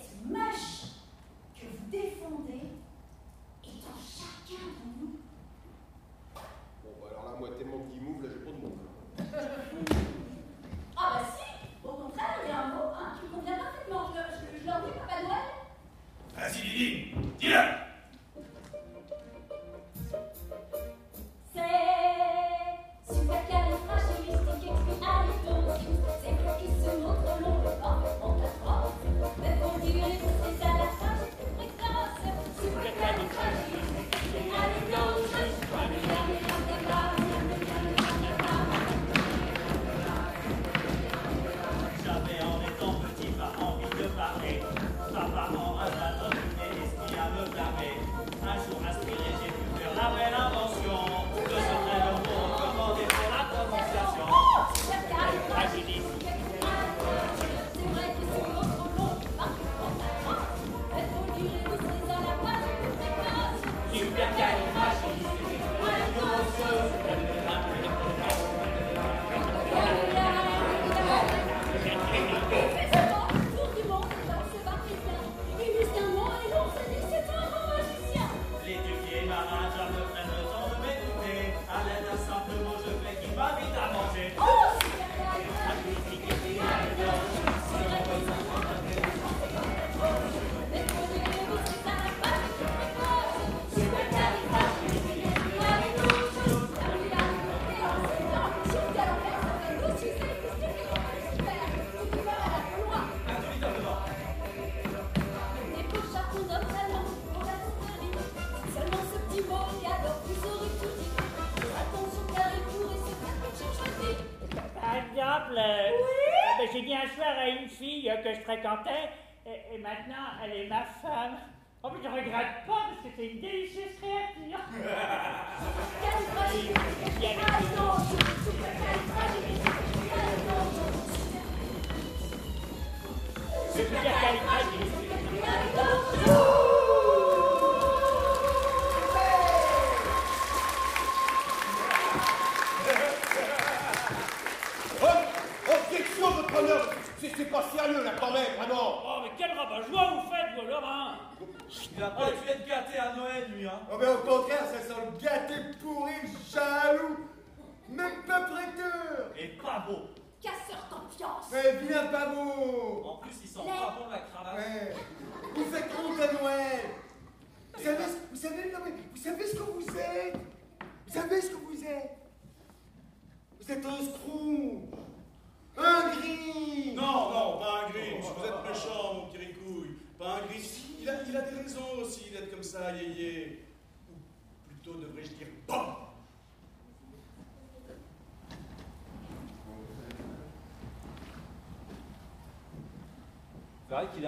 C'est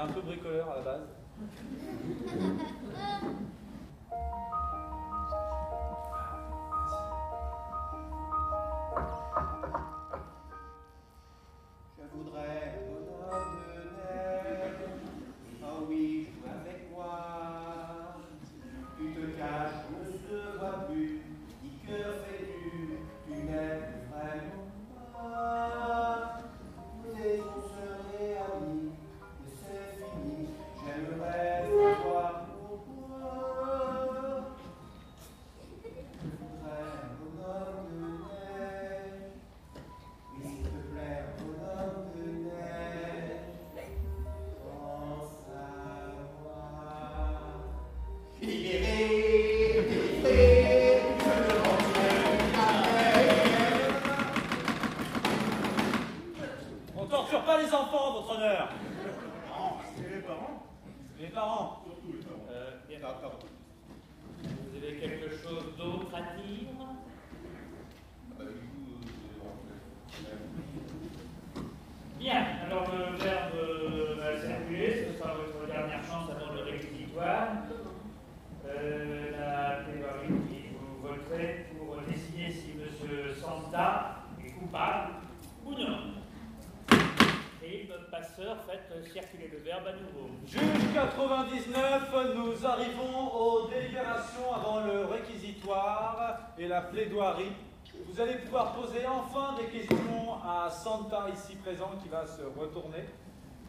ici présent qui va se retourner.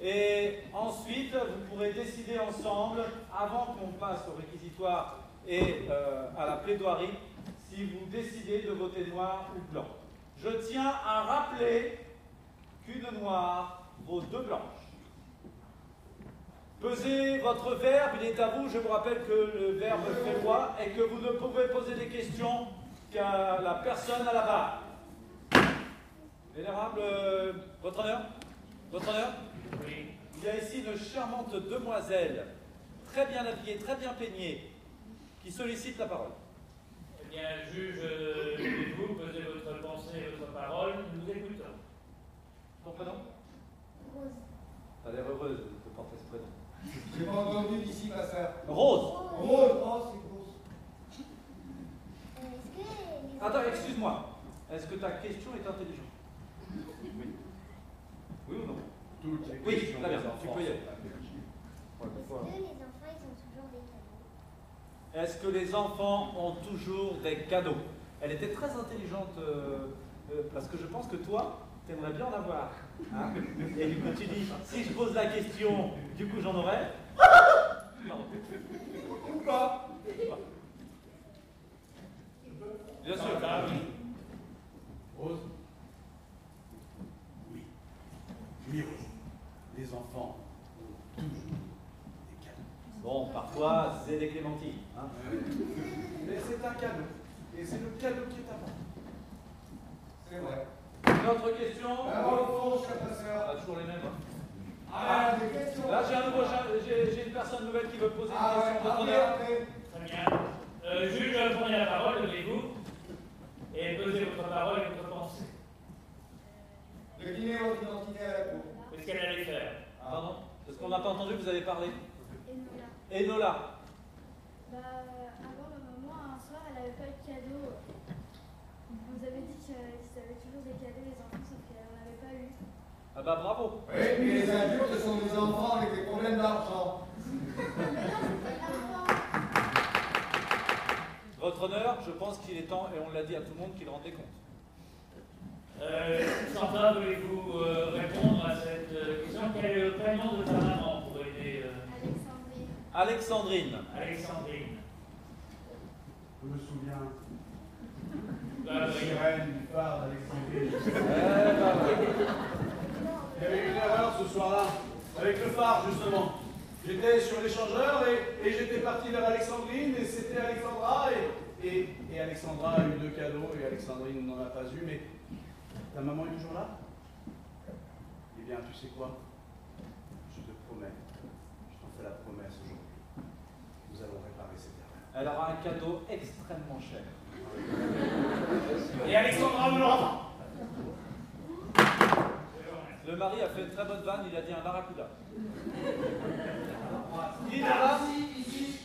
Et ensuite, vous pourrez décider ensemble, avant qu'on passe au réquisitoire et euh, à la plaidoirie, si vous décidez de voter noir ou blanc. Je tiens à rappeler qu'une noire vaut deux blanches. Pesez votre verbe, il est à vous. Je vous rappelle que le verbe fait loi et que vous ne pouvez poser des questions qu'à la personne à la barre. Vénérable, euh, votre honneur Votre honneur Oui. Il y a ici une charmante demoiselle, très bien habillée, très bien peignée, qui sollicite la parole. Eh bien, juge, euh, vous posez votre pensée et votre parole, nous vous écoutons. Ton prénom Rose. T'as l'air heureuse de porter ce prénom. J'ai pas entendu d'ici, ma soeur. Rose Rose, oh, c'est les Attends, excuse-moi. Est-ce que ta question est intelligente? Oui. Oui ou non Toutes les Oui, très bien, tu peux y aller. Est-ce que les enfants, ils ont toujours des cadeaux Est-ce que les enfants ont toujours des cadeaux? Elle était très intelligente euh, euh, parce que je pense que toi, tu aimerais bien en avoir. hein? Et du coup, tu dis si je pose la question, du coup, j'en aurai. Pardon. Ou pas Bien sûr. Ah oui. Rose Oui. Les enfants ont toujours des cadeaux. Bon, parfois, c'est des clémentines. hein. Mais c'est un cadeau. Et c'est le cadeau qui est à moi. C'est vrai. Une autre question Ah, au fond. Ah, toujours les mêmes. hein. Ah, des questions. Là, j'ai un nouveau, j'ai j'ai une personne nouvelle qui veut poser une Ah, ouais, question. Après, après. Très bien. Euh, juge, prenez la parole, levez-vous, et posez votre parole et votre le numéro d'identité à la cour. Qu'est-ce qu'elle allait faire ah. Pardon Parce qu'on n'a pas entendu, vous avez parlé. Enola. Enola. Bah, avant le moment, un soir, elle n'avait pas eu de cadeau. Vous avez dit euh, qu'ils avaient toujours des cadeaux, les enfants, sauf qu'elle n'en avait pas eu. Ah bah bravo Oui, mais les adultes sont des enfants avec des problèmes d'argent. Votre honneur, je pense qu'il est temps, et on l'a dit à tout le monde, qu'il rendait compte. Euh, Sandra, voulez-vous euh, répondre à cette euh, question Quel est le prénom de ta maman pour aider euh, Alexandrine. Alexandrine. Alexandrine Je me souviens. Bah, La sirène du phare d'Alexandrie. Eh bah. Il y avait une erreur ce soir-là, avec le phare justement. J'étais sur l'échangeur et, et j'étais parti vers Alexandrine et c'était Alexandra et, et, et Alexandra a eu deux cadeaux et Alexandrine n'en a pas eu, mais ta maman est toujours là? Eh bien, tu sais quoi? Je te promets, je t'en fais la promesse aujourd'hui. Nous allons réparer cette erreur. Elle aura un cadeau extrêmement cher. Et Alexandra me l'aura Le mari a fait une très bonne vanne, il a dit un barracuda. Là-bas ici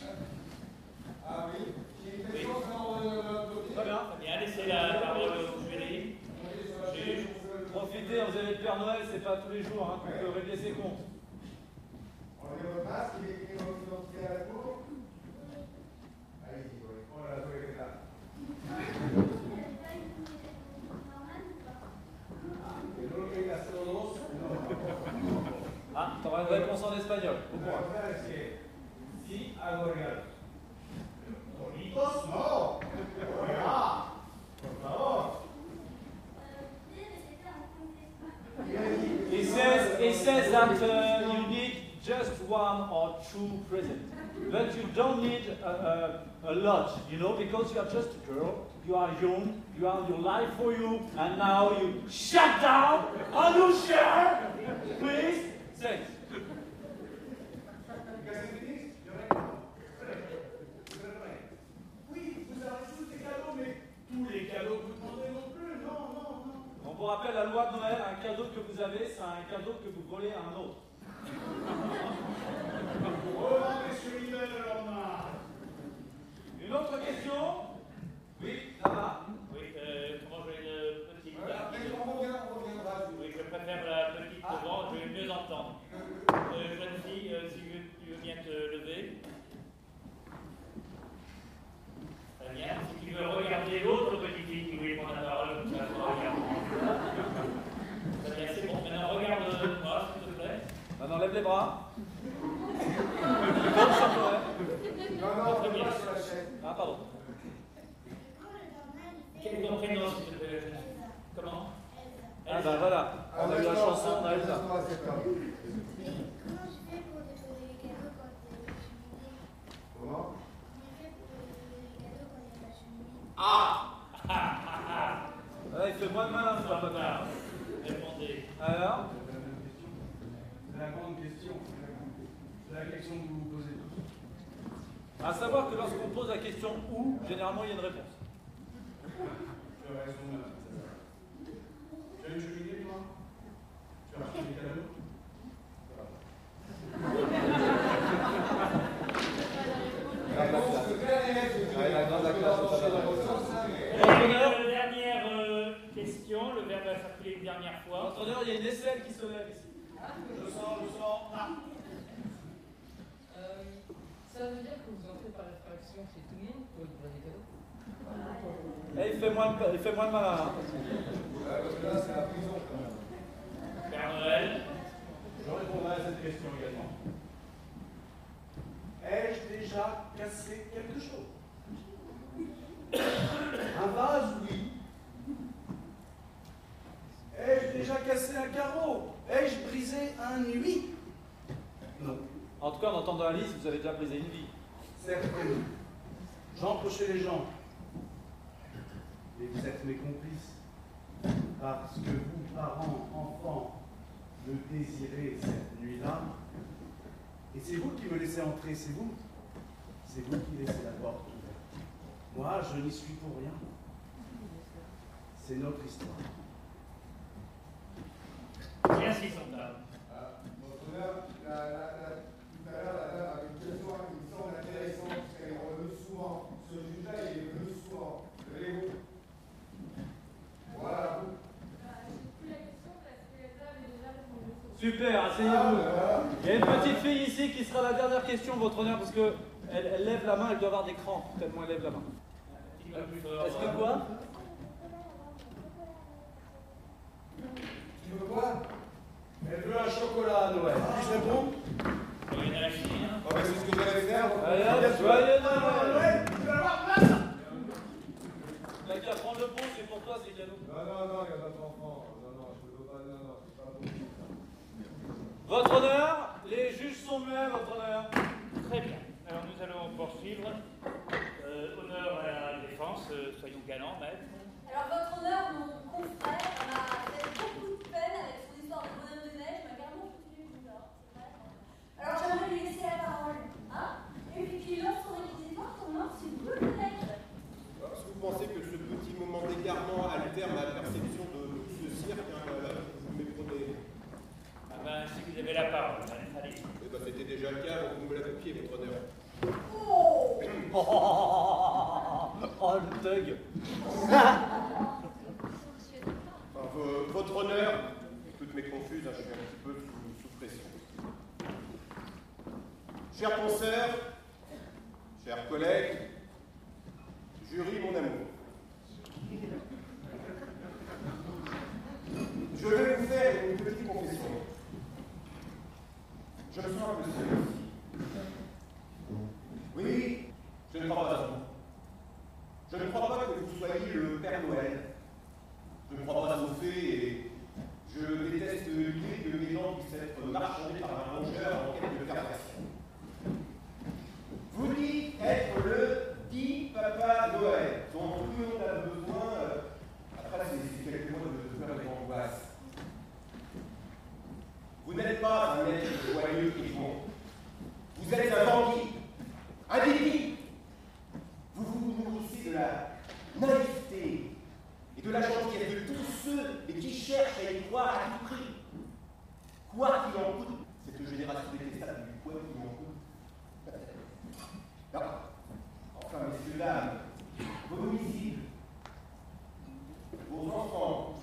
Ah oui. J'ai une question dans le dossier. Très bien. Bien, laissez la parole. Profitez, vous avez le Père Noël, c'est pas tous les jours hein, qu'on peut régler ses comptes. Enlevez votre masque, il est écrit votre identité à la cour. Allez-y. Oh là, vous êtes là. Ah, t'auras une réponse en espagnol. Si algo regalo. Bonitos, no. Por favor. He says, he says that uh, you need just one or two presents. But you don't need a, a, a lot, you know, because you are just a girl, you are young, you have your life for you, and now you shut down and you share, please. Thanks. On vous rappelle la loi de Noël, un cadeau que vous avez, c'est un cadeau que vous volez à un autre. Oh, monsieur Livet, le lendemain. Une autre question? Oui, là-bas. Oui, euh, comment je vais le petit Après, on revient, on reviendra. Oui, je préfère la petite devant, je vais mieux entendre. Euh, jeune fille, euh, si tu veux bien te lever. Si tu veux regarder l'autre petite fille qui voulait prendre la parole, tu vas pouvoir regarder. Très bien, c'est bon. Maintenant, regarde-moi, s'il te plaît. Maintenant, lève les bras. Non, non, on pas sur la chaise. Ah, pardon. Quel est ton prénom, s'il te plaît Comment? Ah, bah voilà. On a eu la chanson, on a eu ça. Comment? Ah Ah, Il fait moins de malin, ce papa. Répondez. Alors C'est la grande question. C'est la question que vous vous posez tous. À savoir que lorsqu'on pose la question où, généralement il y a une réponse. Tu as raison. Tu as une cheminée, toi? Tu as acheté des cadeaux? Et la dernière euh, question, le verbe a circulé une dernière fois. Honneur, il y a une aisselle qui se lève ici. Je sens, je sens. Ah Euh, ça veut dire que vous entrez par réfraction chez tout le monde pour ouvrir des cadeaux Eh, il, fait moins de, il fait moins de malin. hein. Là, c'est la prison quand même. Père Noël. Je répondrai à cette question également. Ai-je déjà cassé quelque chose Un vase, oui. Ai-je déjà cassé un carreau? Ai-je brisé un nuit? Non. En tout cas, en entendant Alice, vous avez déjà brisé une vie. Certainement. J'entre chez les gens. Et vous êtes mes complices. Parce que vous, parents, enfants, me désirez cette nuit-là. Et c'est vous qui me laissez entrer, c'est vous c'est vous qui laissez la porte ouverte. Moi, je n'y suis pour rien. C'est notre histoire. Merci, Sandra. Ah, la, la, la, tout à l'heure, la dame avait une question qui me semble intéressante, parce qu'elle revenu souvent. Ce juge-là, il est revenu souvent. Levez-vous. Voilà. Super, asseyez-vous. Il y a une petite fille ici qui sera la dernière question, votre honneur, parce que elle, elle lève la main, elle doit avoir des crampes, tellement elle lève la main. Est-ce que quoi? Tu veux quoi? Elle veut un chocolat à Noël. Puis-je répondre Rien à finir. Oh, mais c'est ce que j'allais faire. Allez, hop, joyeux Noël. Tu vas avoir place T'as qu'à prendre le pont, c'est pour toi, c'est cadeau. Non, non, non, il n'y a pas d'enfant. Non, non, je ne veux pas. Non, non, c'est pas bon. Votre honneur, les juges sont muets, votre honneur. Très bien. Nous allons poursuivre. Euh, honneur à la défense, euh, soyons galants, maître. Alors, votre honneur, mon confrère m'a fait beaucoup de peine avec son histoire de bonhomme de neige, m'a carrément foutu boules, hein, c'est vrai. Alors, j'aimerais lui laisser la parole, hein Et puis qu'il lance son réquisitoire, son nom, s'il vous plaît. Est-ce que vous pensez que ce petit moment d'égarement altère ma perception de tout ce cirque hein, voilà, Vous méprenez? Ah ben, si vous avez la parole, allez, allez. Eh ben, C'était déjà le cas, donc vous me la copiez, votre honneur. Oh Oh, le thug. Votre honneur, toutes mes confuses, hein, je suis un petit peu sous, pression. Chers penseurs, chers collègues, jury mon amour. Je vais vous faire une petite confession. Je me sens un peu seul. Oui, je ne crois pas à vous. Je ne crois pas que vous soyez le Père Noël. Je ne crois pas aux fées et je déteste l'idée que les gens puissent être marchandés par un rongeur en quête de perversion. Vous dites être le dit Papa Noël, dont tout le monde a besoin. euh, Après, c'est quelques mois de peur et d'angoisse. Vous n'êtes pas un être joyeux et bon. Vous êtes un bandit, un défi. Vous vous nourrissez de la naïveté et de la gentillesse de tous ceux qui cherchent à y croire à tout prix. Quoi qu'il en coûte, cette génération détestable du quoi qu'il en coûte. Enfin, messieurs, dames, vos domiciles, vos enfants,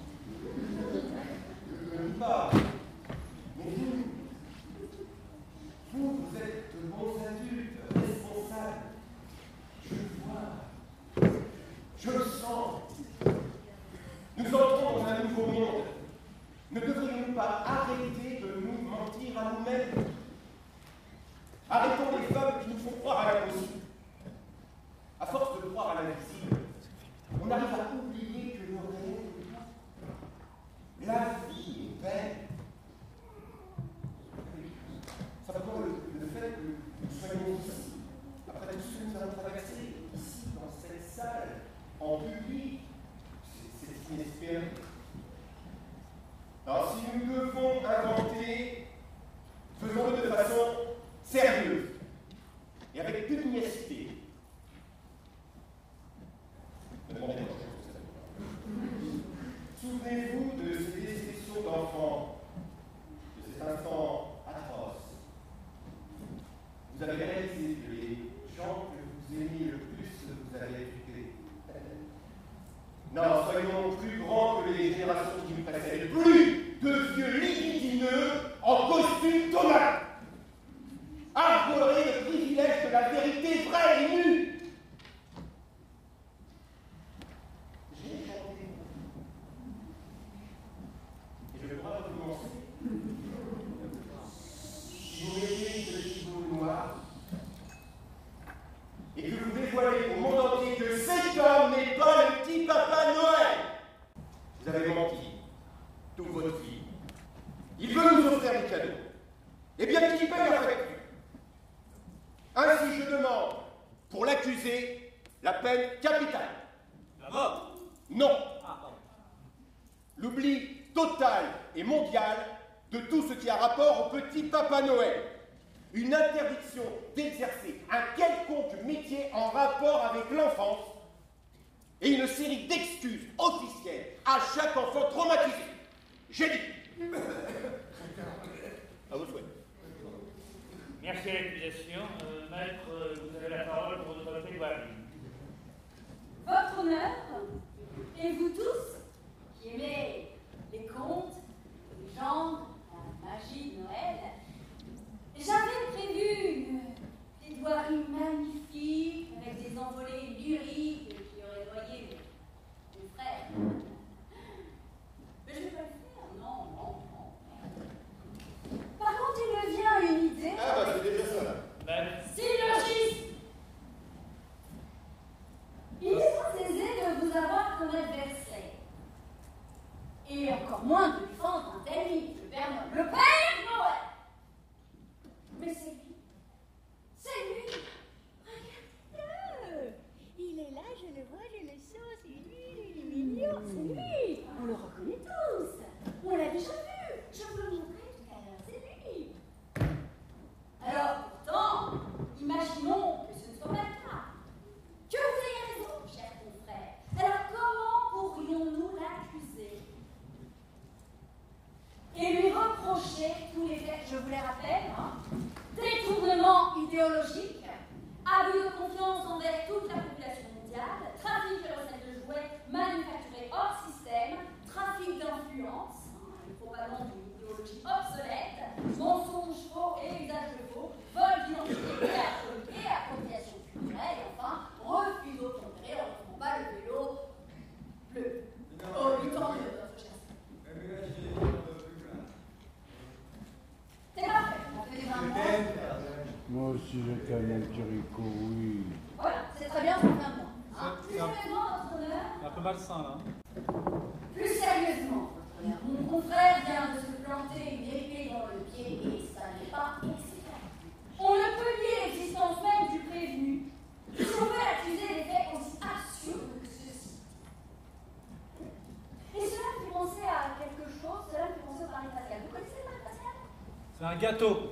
bientôt.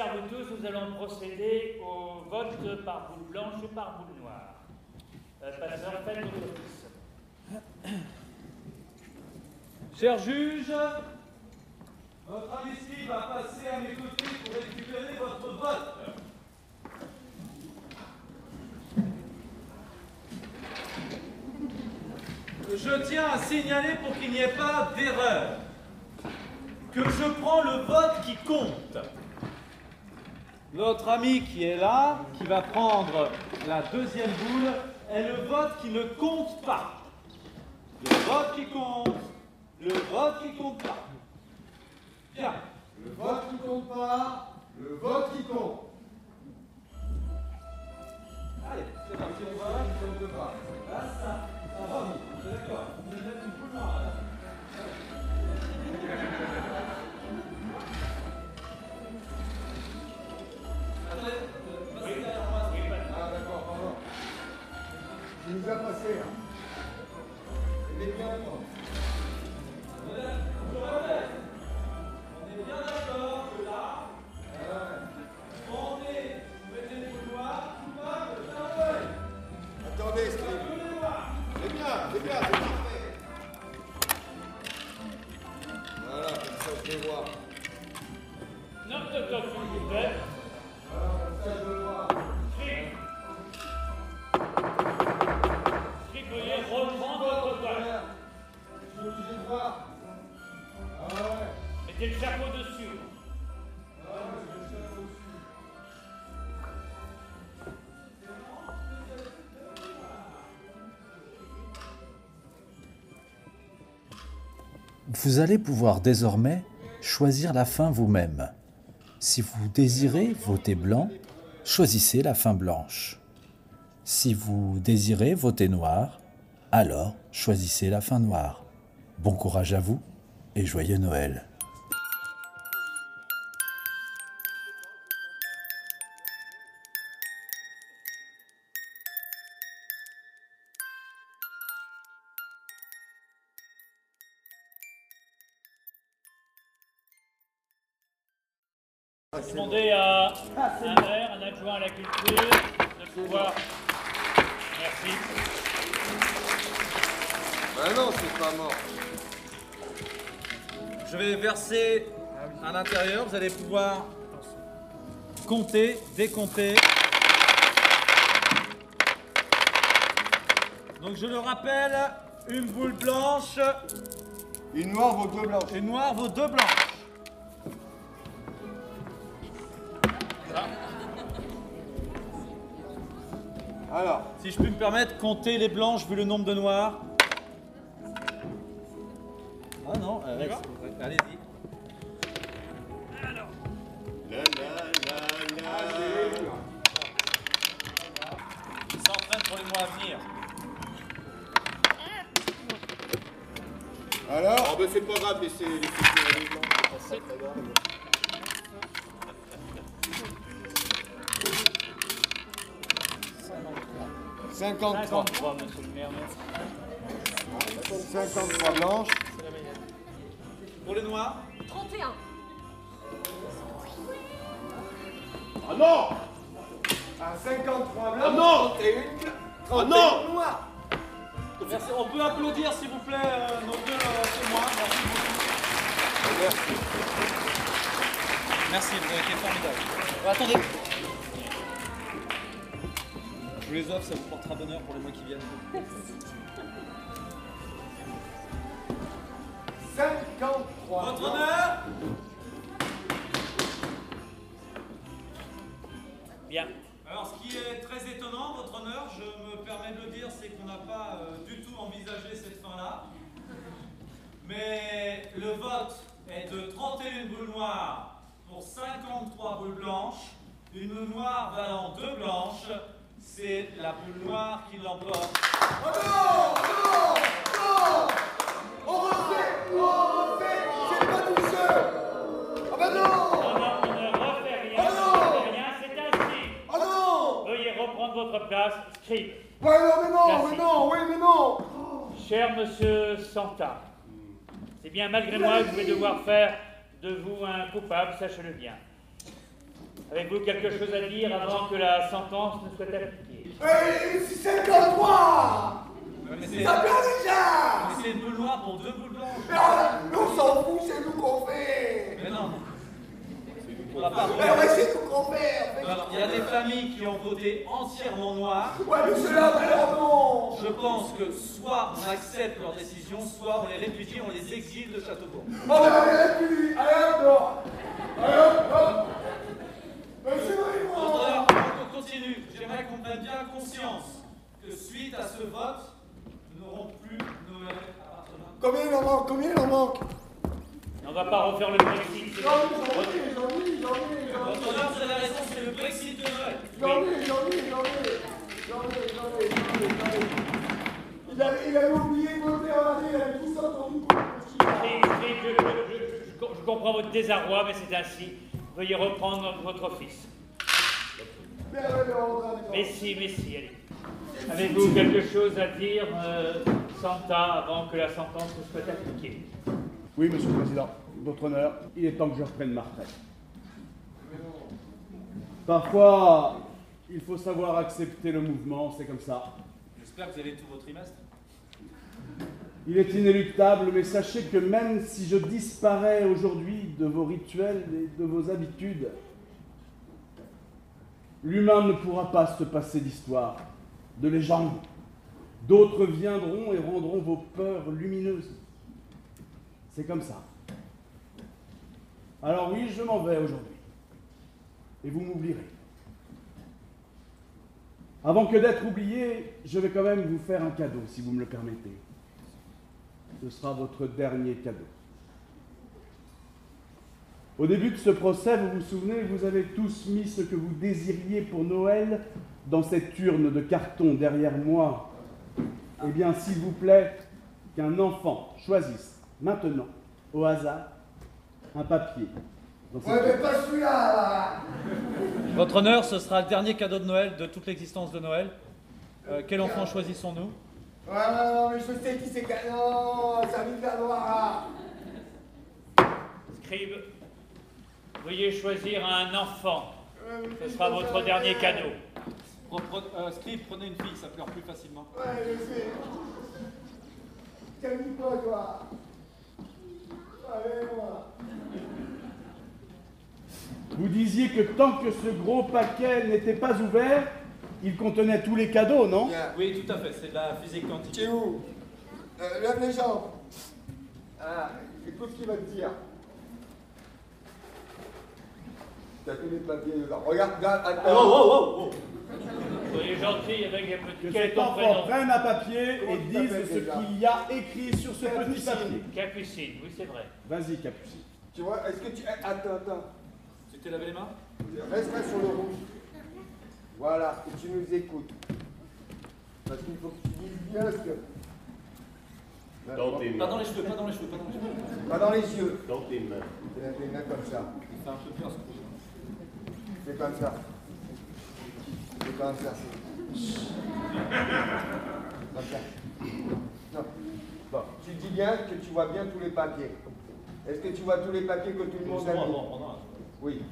Chers tous, nous allons procéder au vote par boule blanche ou par boule noire. Euh, Passeur, faites votre office. Chers juges, ami qui est là, qui va prendre la deuxième boule, est le vote qui ne compte pas. Le vote qui compte, le vote qui compte pas. Il nous a passé. Hein. Il vous allez pouvoir désormais choisir la fin vous-même. Si vous désirez voter blanc, choisissez la fin blanche. Si vous désirez voter noir, alors choisissez la fin noire. Bon courage à vous et joyeux Noël. décompter. Donc je le rappelle, une boule blanche. Une noire vaut deux blanches. Une noire vaut deux blanches. Alors. Si je puis me permettre, compter les blanches vu le nombre de noirs. 53. 53, monsieur le maire, merci. 53 blanches. Pour les noirs 31. Ah non À 53 blanches. Ah non Et une. Ah non. Merci. On peut applaudir, s'il vous plaît, euh, nos deux euh, témoins. Merci beaucoup. Merci. Merci, vous avez été formidable. Euh, attendez. Je vous les offre, ça vous portera bonheur pour les mois qui viennent. 53. Votre honneur Noire qui l'emporte. Oh non Non Non On refait On refait C'est pas du jeu Ah bah non Non, non, on ne refait rien, Oh on ne refait rien, c'est ainsi. Oh non Veuillez reprendre votre place, scribe. Ouais, non, mais non, mais non, oui, mais non Cher monsieur Santa, c'est bien malgré moi que je vais devoir faire de vous un coupable, sachez-le bien. Avez-vous quelque chose à dire avant que la sentence ne soit c'est 53 Mais c'est Ça vient déjà. Mais c'est une boule noire pour deux boules blanches. Mais on, on s'en fout, c'est nous qu'on fait. Mais non. On va pas Mais ouais, c'est nous qu'on fait il y a des familles qui ont voté entièrement noir. Ouais, mais alors non Je pense que soit on accepte leur décision, soit on les répudie, on les exile de Châteaubourg. Oh, mais allez, puis, allez, hop, non Allez, hop, hop Mais c'est continue. J'aimerais qu'on prenne bien conscience que suite à ce vote, nous n'aurons plus Noël appartenant. Combien il en manque? Combien il en manque? On va pas refaire le Brexit. J'en ai, j'en ai, j'en ai, j'en ai Votre honneur, vous avez raison, c'est le Brexit de Noël. J'en ai, j'en ai, j'en ai J'en ai, j'en ai, j'en ai, j'en ai Il avait, il avait oublié de voter en année, il avait tout ça pour nous je- je- je- je comprends votre désarroi, mais c'est ainsi. Veuillez reprendre votre office. Mais si, mais si, allez. Avez-vous quelque chose à dire, euh, Santa, avant que la sentence ne soit appliquée? Oui, monsieur le Président, votre honneur, il est temps que je reprenne ma retraite. Parfois, il faut savoir accepter le mouvement, c'est comme ça. J'espère que vous avez tout vos trimestres. Il est inéluctable, mais sachez que même si je disparais aujourd'hui de vos rituels et de vos habitudes, l'humain ne pourra pas se passer d'histoire, de légende. D'autres viendront et rendront vos peurs lumineuses. C'est comme ça. Alors oui, je m'en vais aujourd'hui. Et vous m'oublierez. Avant que d'être oublié, je vais quand même vous faire un cadeau, si vous me le permettez. Ce sera votre dernier cadeau. Au début de ce procès, vous vous souvenez, vous avez tous mis ce que vous désiriez pour Noël dans cette urne de carton derrière moi. Eh bien, s'il vous plaît, qu'un enfant choisisse maintenant, au hasard, un papier. dans cette Ouais, mais pas celui-là, là Votre honneur, ce sera le dernier cadeau de Noël de toute l'existence de Noël. Euh, quel enfant choisissons-nous? Ouais, ouais, non, mais je sais qui c'est. Non, ça vit la noire, là Scribe, veuillez choisir un enfant. Ce sera votre dernier cadeau. Pre- pre- euh, Scribe, prenez une fille, ça pleure plus facilement. Ouais, je sais. Calme-toi, toi. Allez, moi. Vous disiez que tant que ce gros paquet n'était pas ouvert, il contenait tous les cadeaux, non Bien. Oui, tout à fait, c'est de la physique quantique. Tu es où? Euh, Lève les jambes. Ah, écoute ce qu'il va te dire. T'as tous les papiers dedans. Regarde, regarde, attends. Oh, oh, oh, oh. Soyez gentil avec un Que petit. Quel est cet enfant prenne un papier et dise ce qu'il y a écrit sur ce petit papier. Capucine, oui, c'est vrai. Vas-y, Capucine. Tu vois, est-ce que tu. eh, Attends, attends. Tu t'es lavé les mains? Reste là sur le rouge. Voilà, et tu nous écoutes. Parce qu'il faut que tu dises bien ce que. Dans tes Pas dans mains. les cheveux, pas dans les cheveux, pas dans les cheveux. Pas dans les yeux. Dans tes mains. Lève les mains comme ça. C'est un peu peur, ce C'est comme ça. C'est comme ça. Comme ça. Non. Bon, tu dis bien que tu vois bien tous les papiers. Est-ce que tu vois tous les papiers que tout le monde a mis? Oui.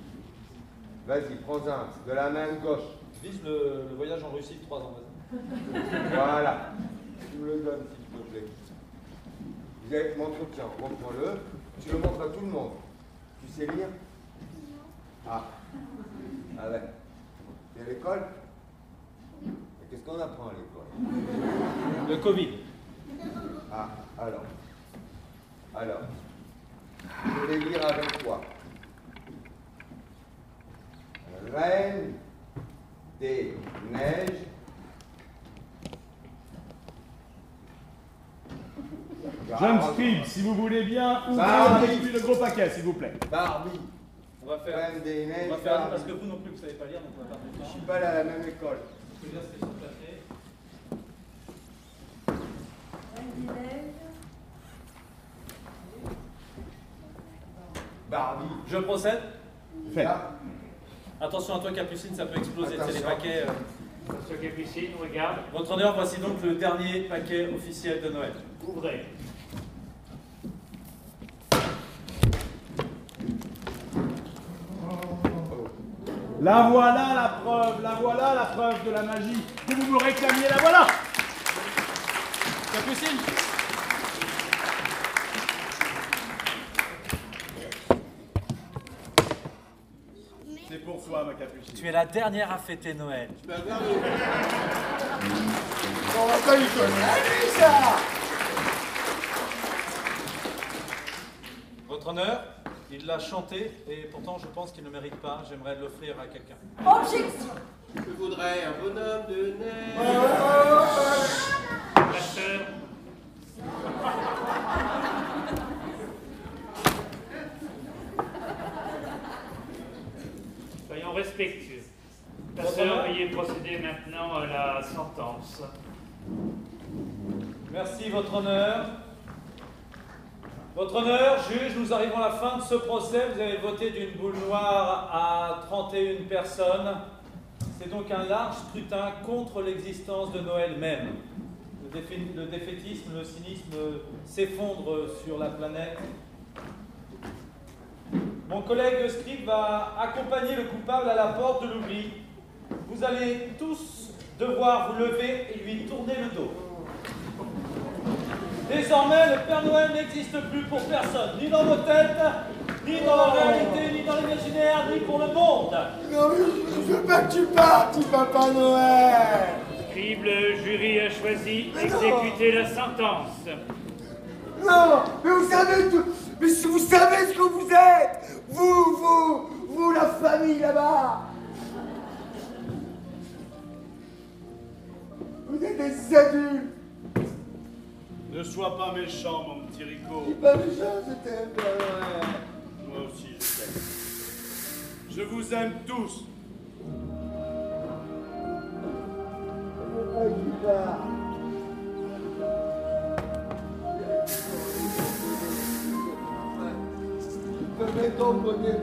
Vas-y, prends-un. De la main gauche. Vise le, le voyage en Russie de 3 ans, vas-y. Voilà. Tu me le donnes, s'il te plaît. Vous avez mon tiens, reprends-le. Tu le montres à tout le monde. Tu sais lire? Ah. Ah ouais. C'est l'école Qu'est-ce qu'on apprend à l'école Le Covid. Ah, alors. Alors. Je vais lire avec toi. Reine des neiges. Jeune scribe, si vous voulez bien, ouvrez le gros paquet, s'il vous plaît. Barbie. On va faire. Des neiges. On va faire Barbie. parce que vous non plus vous savez pas lire, donc on va faire Je suis pas allé à la même école. Je dire sur le papier. Barbie. Je procède Attention à toi, Capucine, ça peut exploser. C'est les Attention. paquets. euh. Monsieur Capucine, regarde, Votre honneur, voici donc le dernier paquet officiel de Noël. ouvrez. La voilà la preuve, la voilà la preuve de la magie que vous me réclamiez, la voilà. Capucine C'est pour toi, ma capucine. Tu es la dernière à fêter Noël. on va pas lui donner à lui, ça. Votre honneur, il l'a chanté et pourtant je pense qu'il ne mérite pas. J'aimerais l'offrir à quelqu'un. Objection Je voudrais un bonhomme de neige. Pasteur, soyons respectueux. Pasteur, veuillez procéder maintenant à la sentence. Merci, votre honneur. Votre honneur, juge, nous arrivons à la fin de ce procès. Vous avez voté d'une boule noire à 31 personnes. C'est donc un large scrutin contre l'existence de Noël même. Le, défaitisme, le cynisme s'effondrent sur la planète. Mon collègue Scribe va accompagner le coupable à la porte de l'oubli. Vous allez tous devoir vous lever et lui tourner le dos. Désormais, le Père Noël n'existe plus pour personne, ni dans vos têtes, ni dans la réalité, ni dans l'imaginaire, ni pour le monde. Non, mais je veux pas que tu partes, Papa Noël Scribe, le jury a choisi exécuter la sentence. Non, mais vous savez tout, mais si vous savez ce que vous êtes, vous, vous, vous, la famille là-bas. Vous êtes des adultes. Ne sois pas méchant, mon petit Rico. C'est pas méchant, c'était un Père Noël. Moi aussi, je t'aime. Je vous aime tous. Je. Je ton bonnet,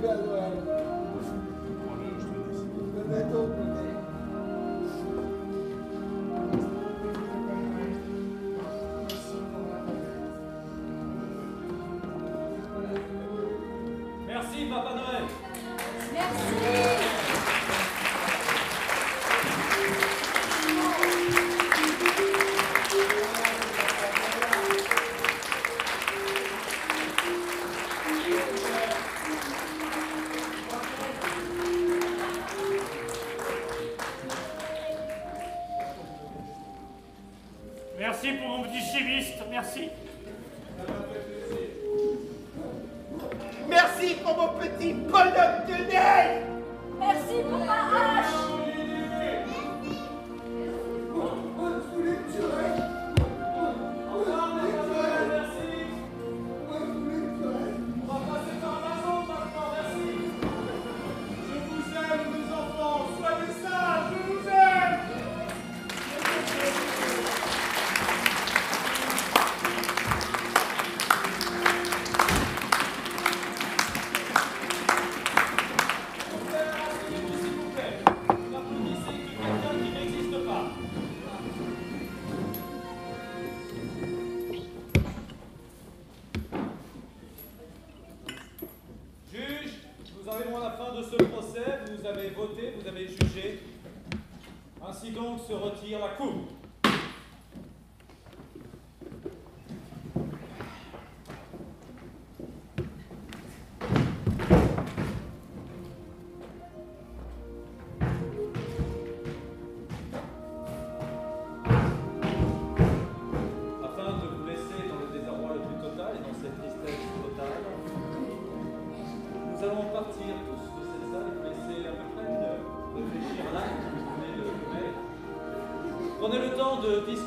de piste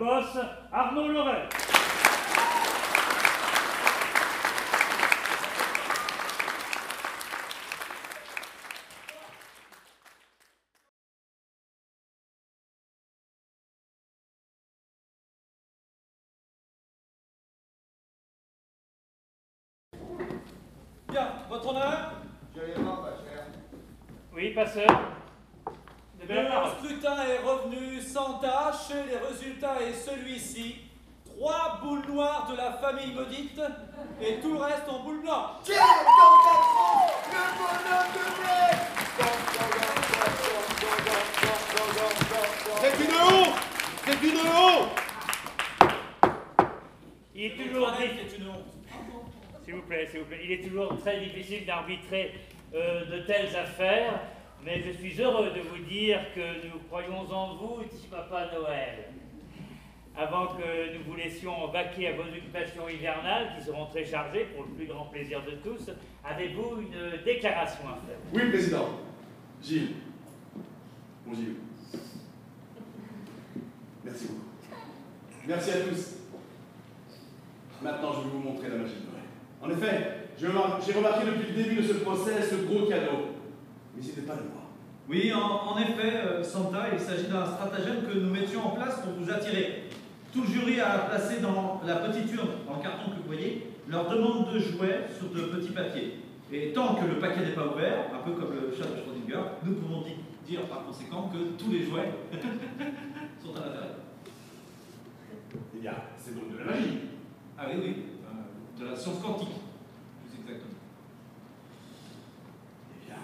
boss Arnaud Laurel. que euh, nous vous laissions vaquer à vos occupations hivernales, qui seront très chargées pour le plus grand plaisir de tous, avez-vous une déclaration à faire? Oui, Président. Gilles. Bon Gilles. Merci beaucoup. Merci à tous. Maintenant, je vais vous montrer la machine de Noël. En effet, j'ai remarqué depuis le début de ce procès ce gros cadeau. Mais ce n'était pas le moi. Oui, en, effet, euh, Santa, il s'agit d'un stratagème que nous mettions en place pour vous attirer. Tout le jury a placé dans la petite urne, dans le carton que vous voyez, leur demande de jouets sur de petits papiers. Et tant que le paquet n'est pas ouvert, un peu comme le chat de Schrödinger, nous pouvons di- dire par conséquent que tous les jouets sont à l'intérieur. Eh bien, c'est donc de la magie. Ah oui, oui, euh, de la science quantique, plus exactement. Eh bien,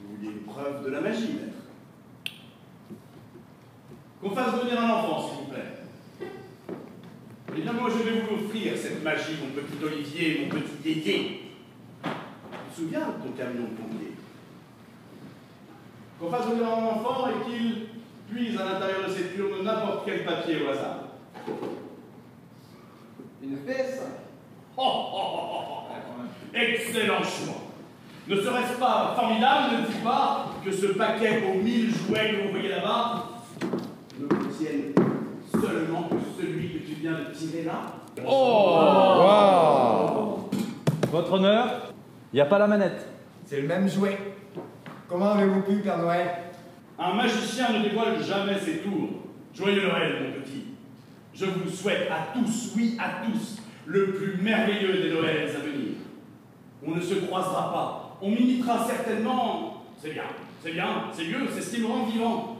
vous vouliez une preuve de la magie, maître. Qu'on fasse venir un enfant, s'il vous plaît. Eh bien, moi, je vais vous offrir cette magie, mon petit Olivier, mon petit Yéyé. Tu te souviens de ton camion de pompier Qu'on fasse venir un enfant et qu'il puise à l'intérieur de cette urne n'importe quel papier au hasard. Une PS Oh, oh, oh, oh, oh. Excellent choix. Ne serait-ce pas formidable, ne dis pas, que ce paquet aux mille jouets que vous voyez là-bas ne contienne seulement que viens de tirer là Oh Votre honneur, il n'y a pas la manette. C'est le même jouet. Comment avez-vous pu, Père Noël? Un magicien ne dévoile jamais ses tours. Joyeux Noël, mon petit. Je vous souhaite à tous, oui à tous, le plus merveilleux des Noëls à venir. On ne se croisera pas. On m'imitera certainement. C'est bien, c'est bien, c'est mieux, c'est ce qui me rend vivant.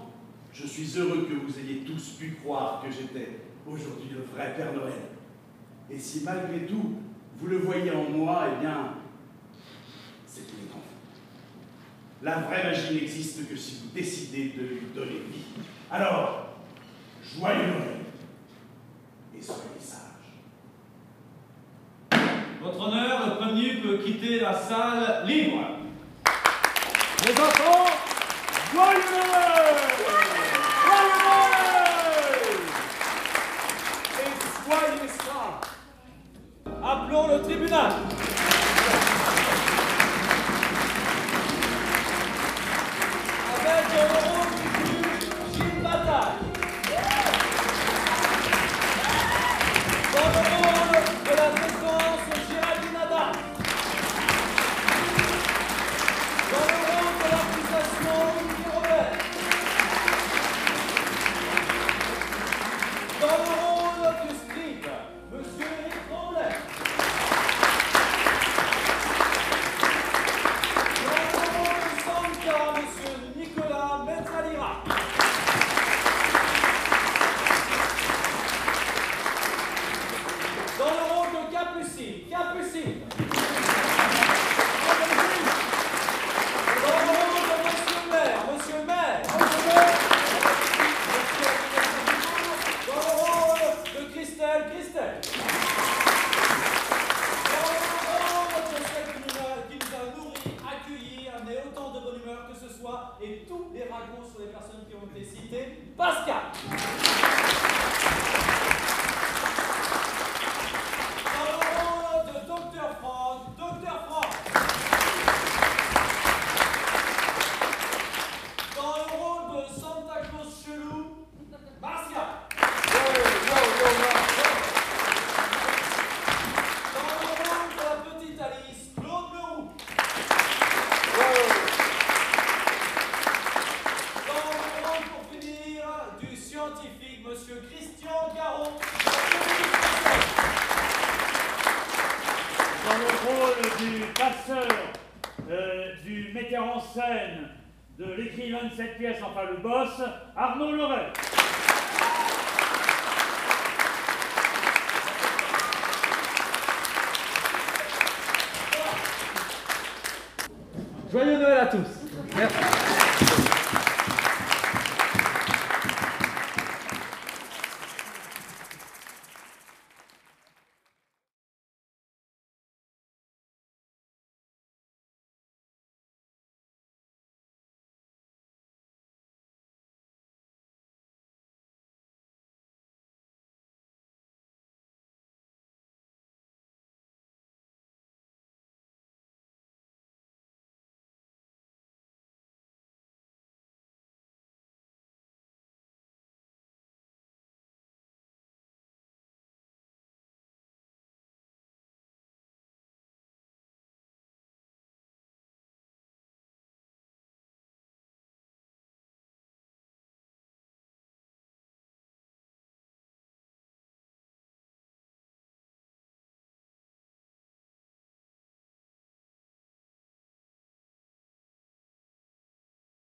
Je suis heureux que vous ayez tous pu croire que j'étais aujourd'hui le vrai Père Noël. Et si malgré tout, vous le voyez en moi, eh bien, c'est une étrange. La vraie magie n'existe que si vous décidez de lui donner vie. Alors, joyeux Noël et soyez sages. Votre honneur, le premier peut quitter la salle libre. Les enfants, joyeux Noël Joyeux Noël Et soyez sages Appelons le tribunal. Pascal. Du metteur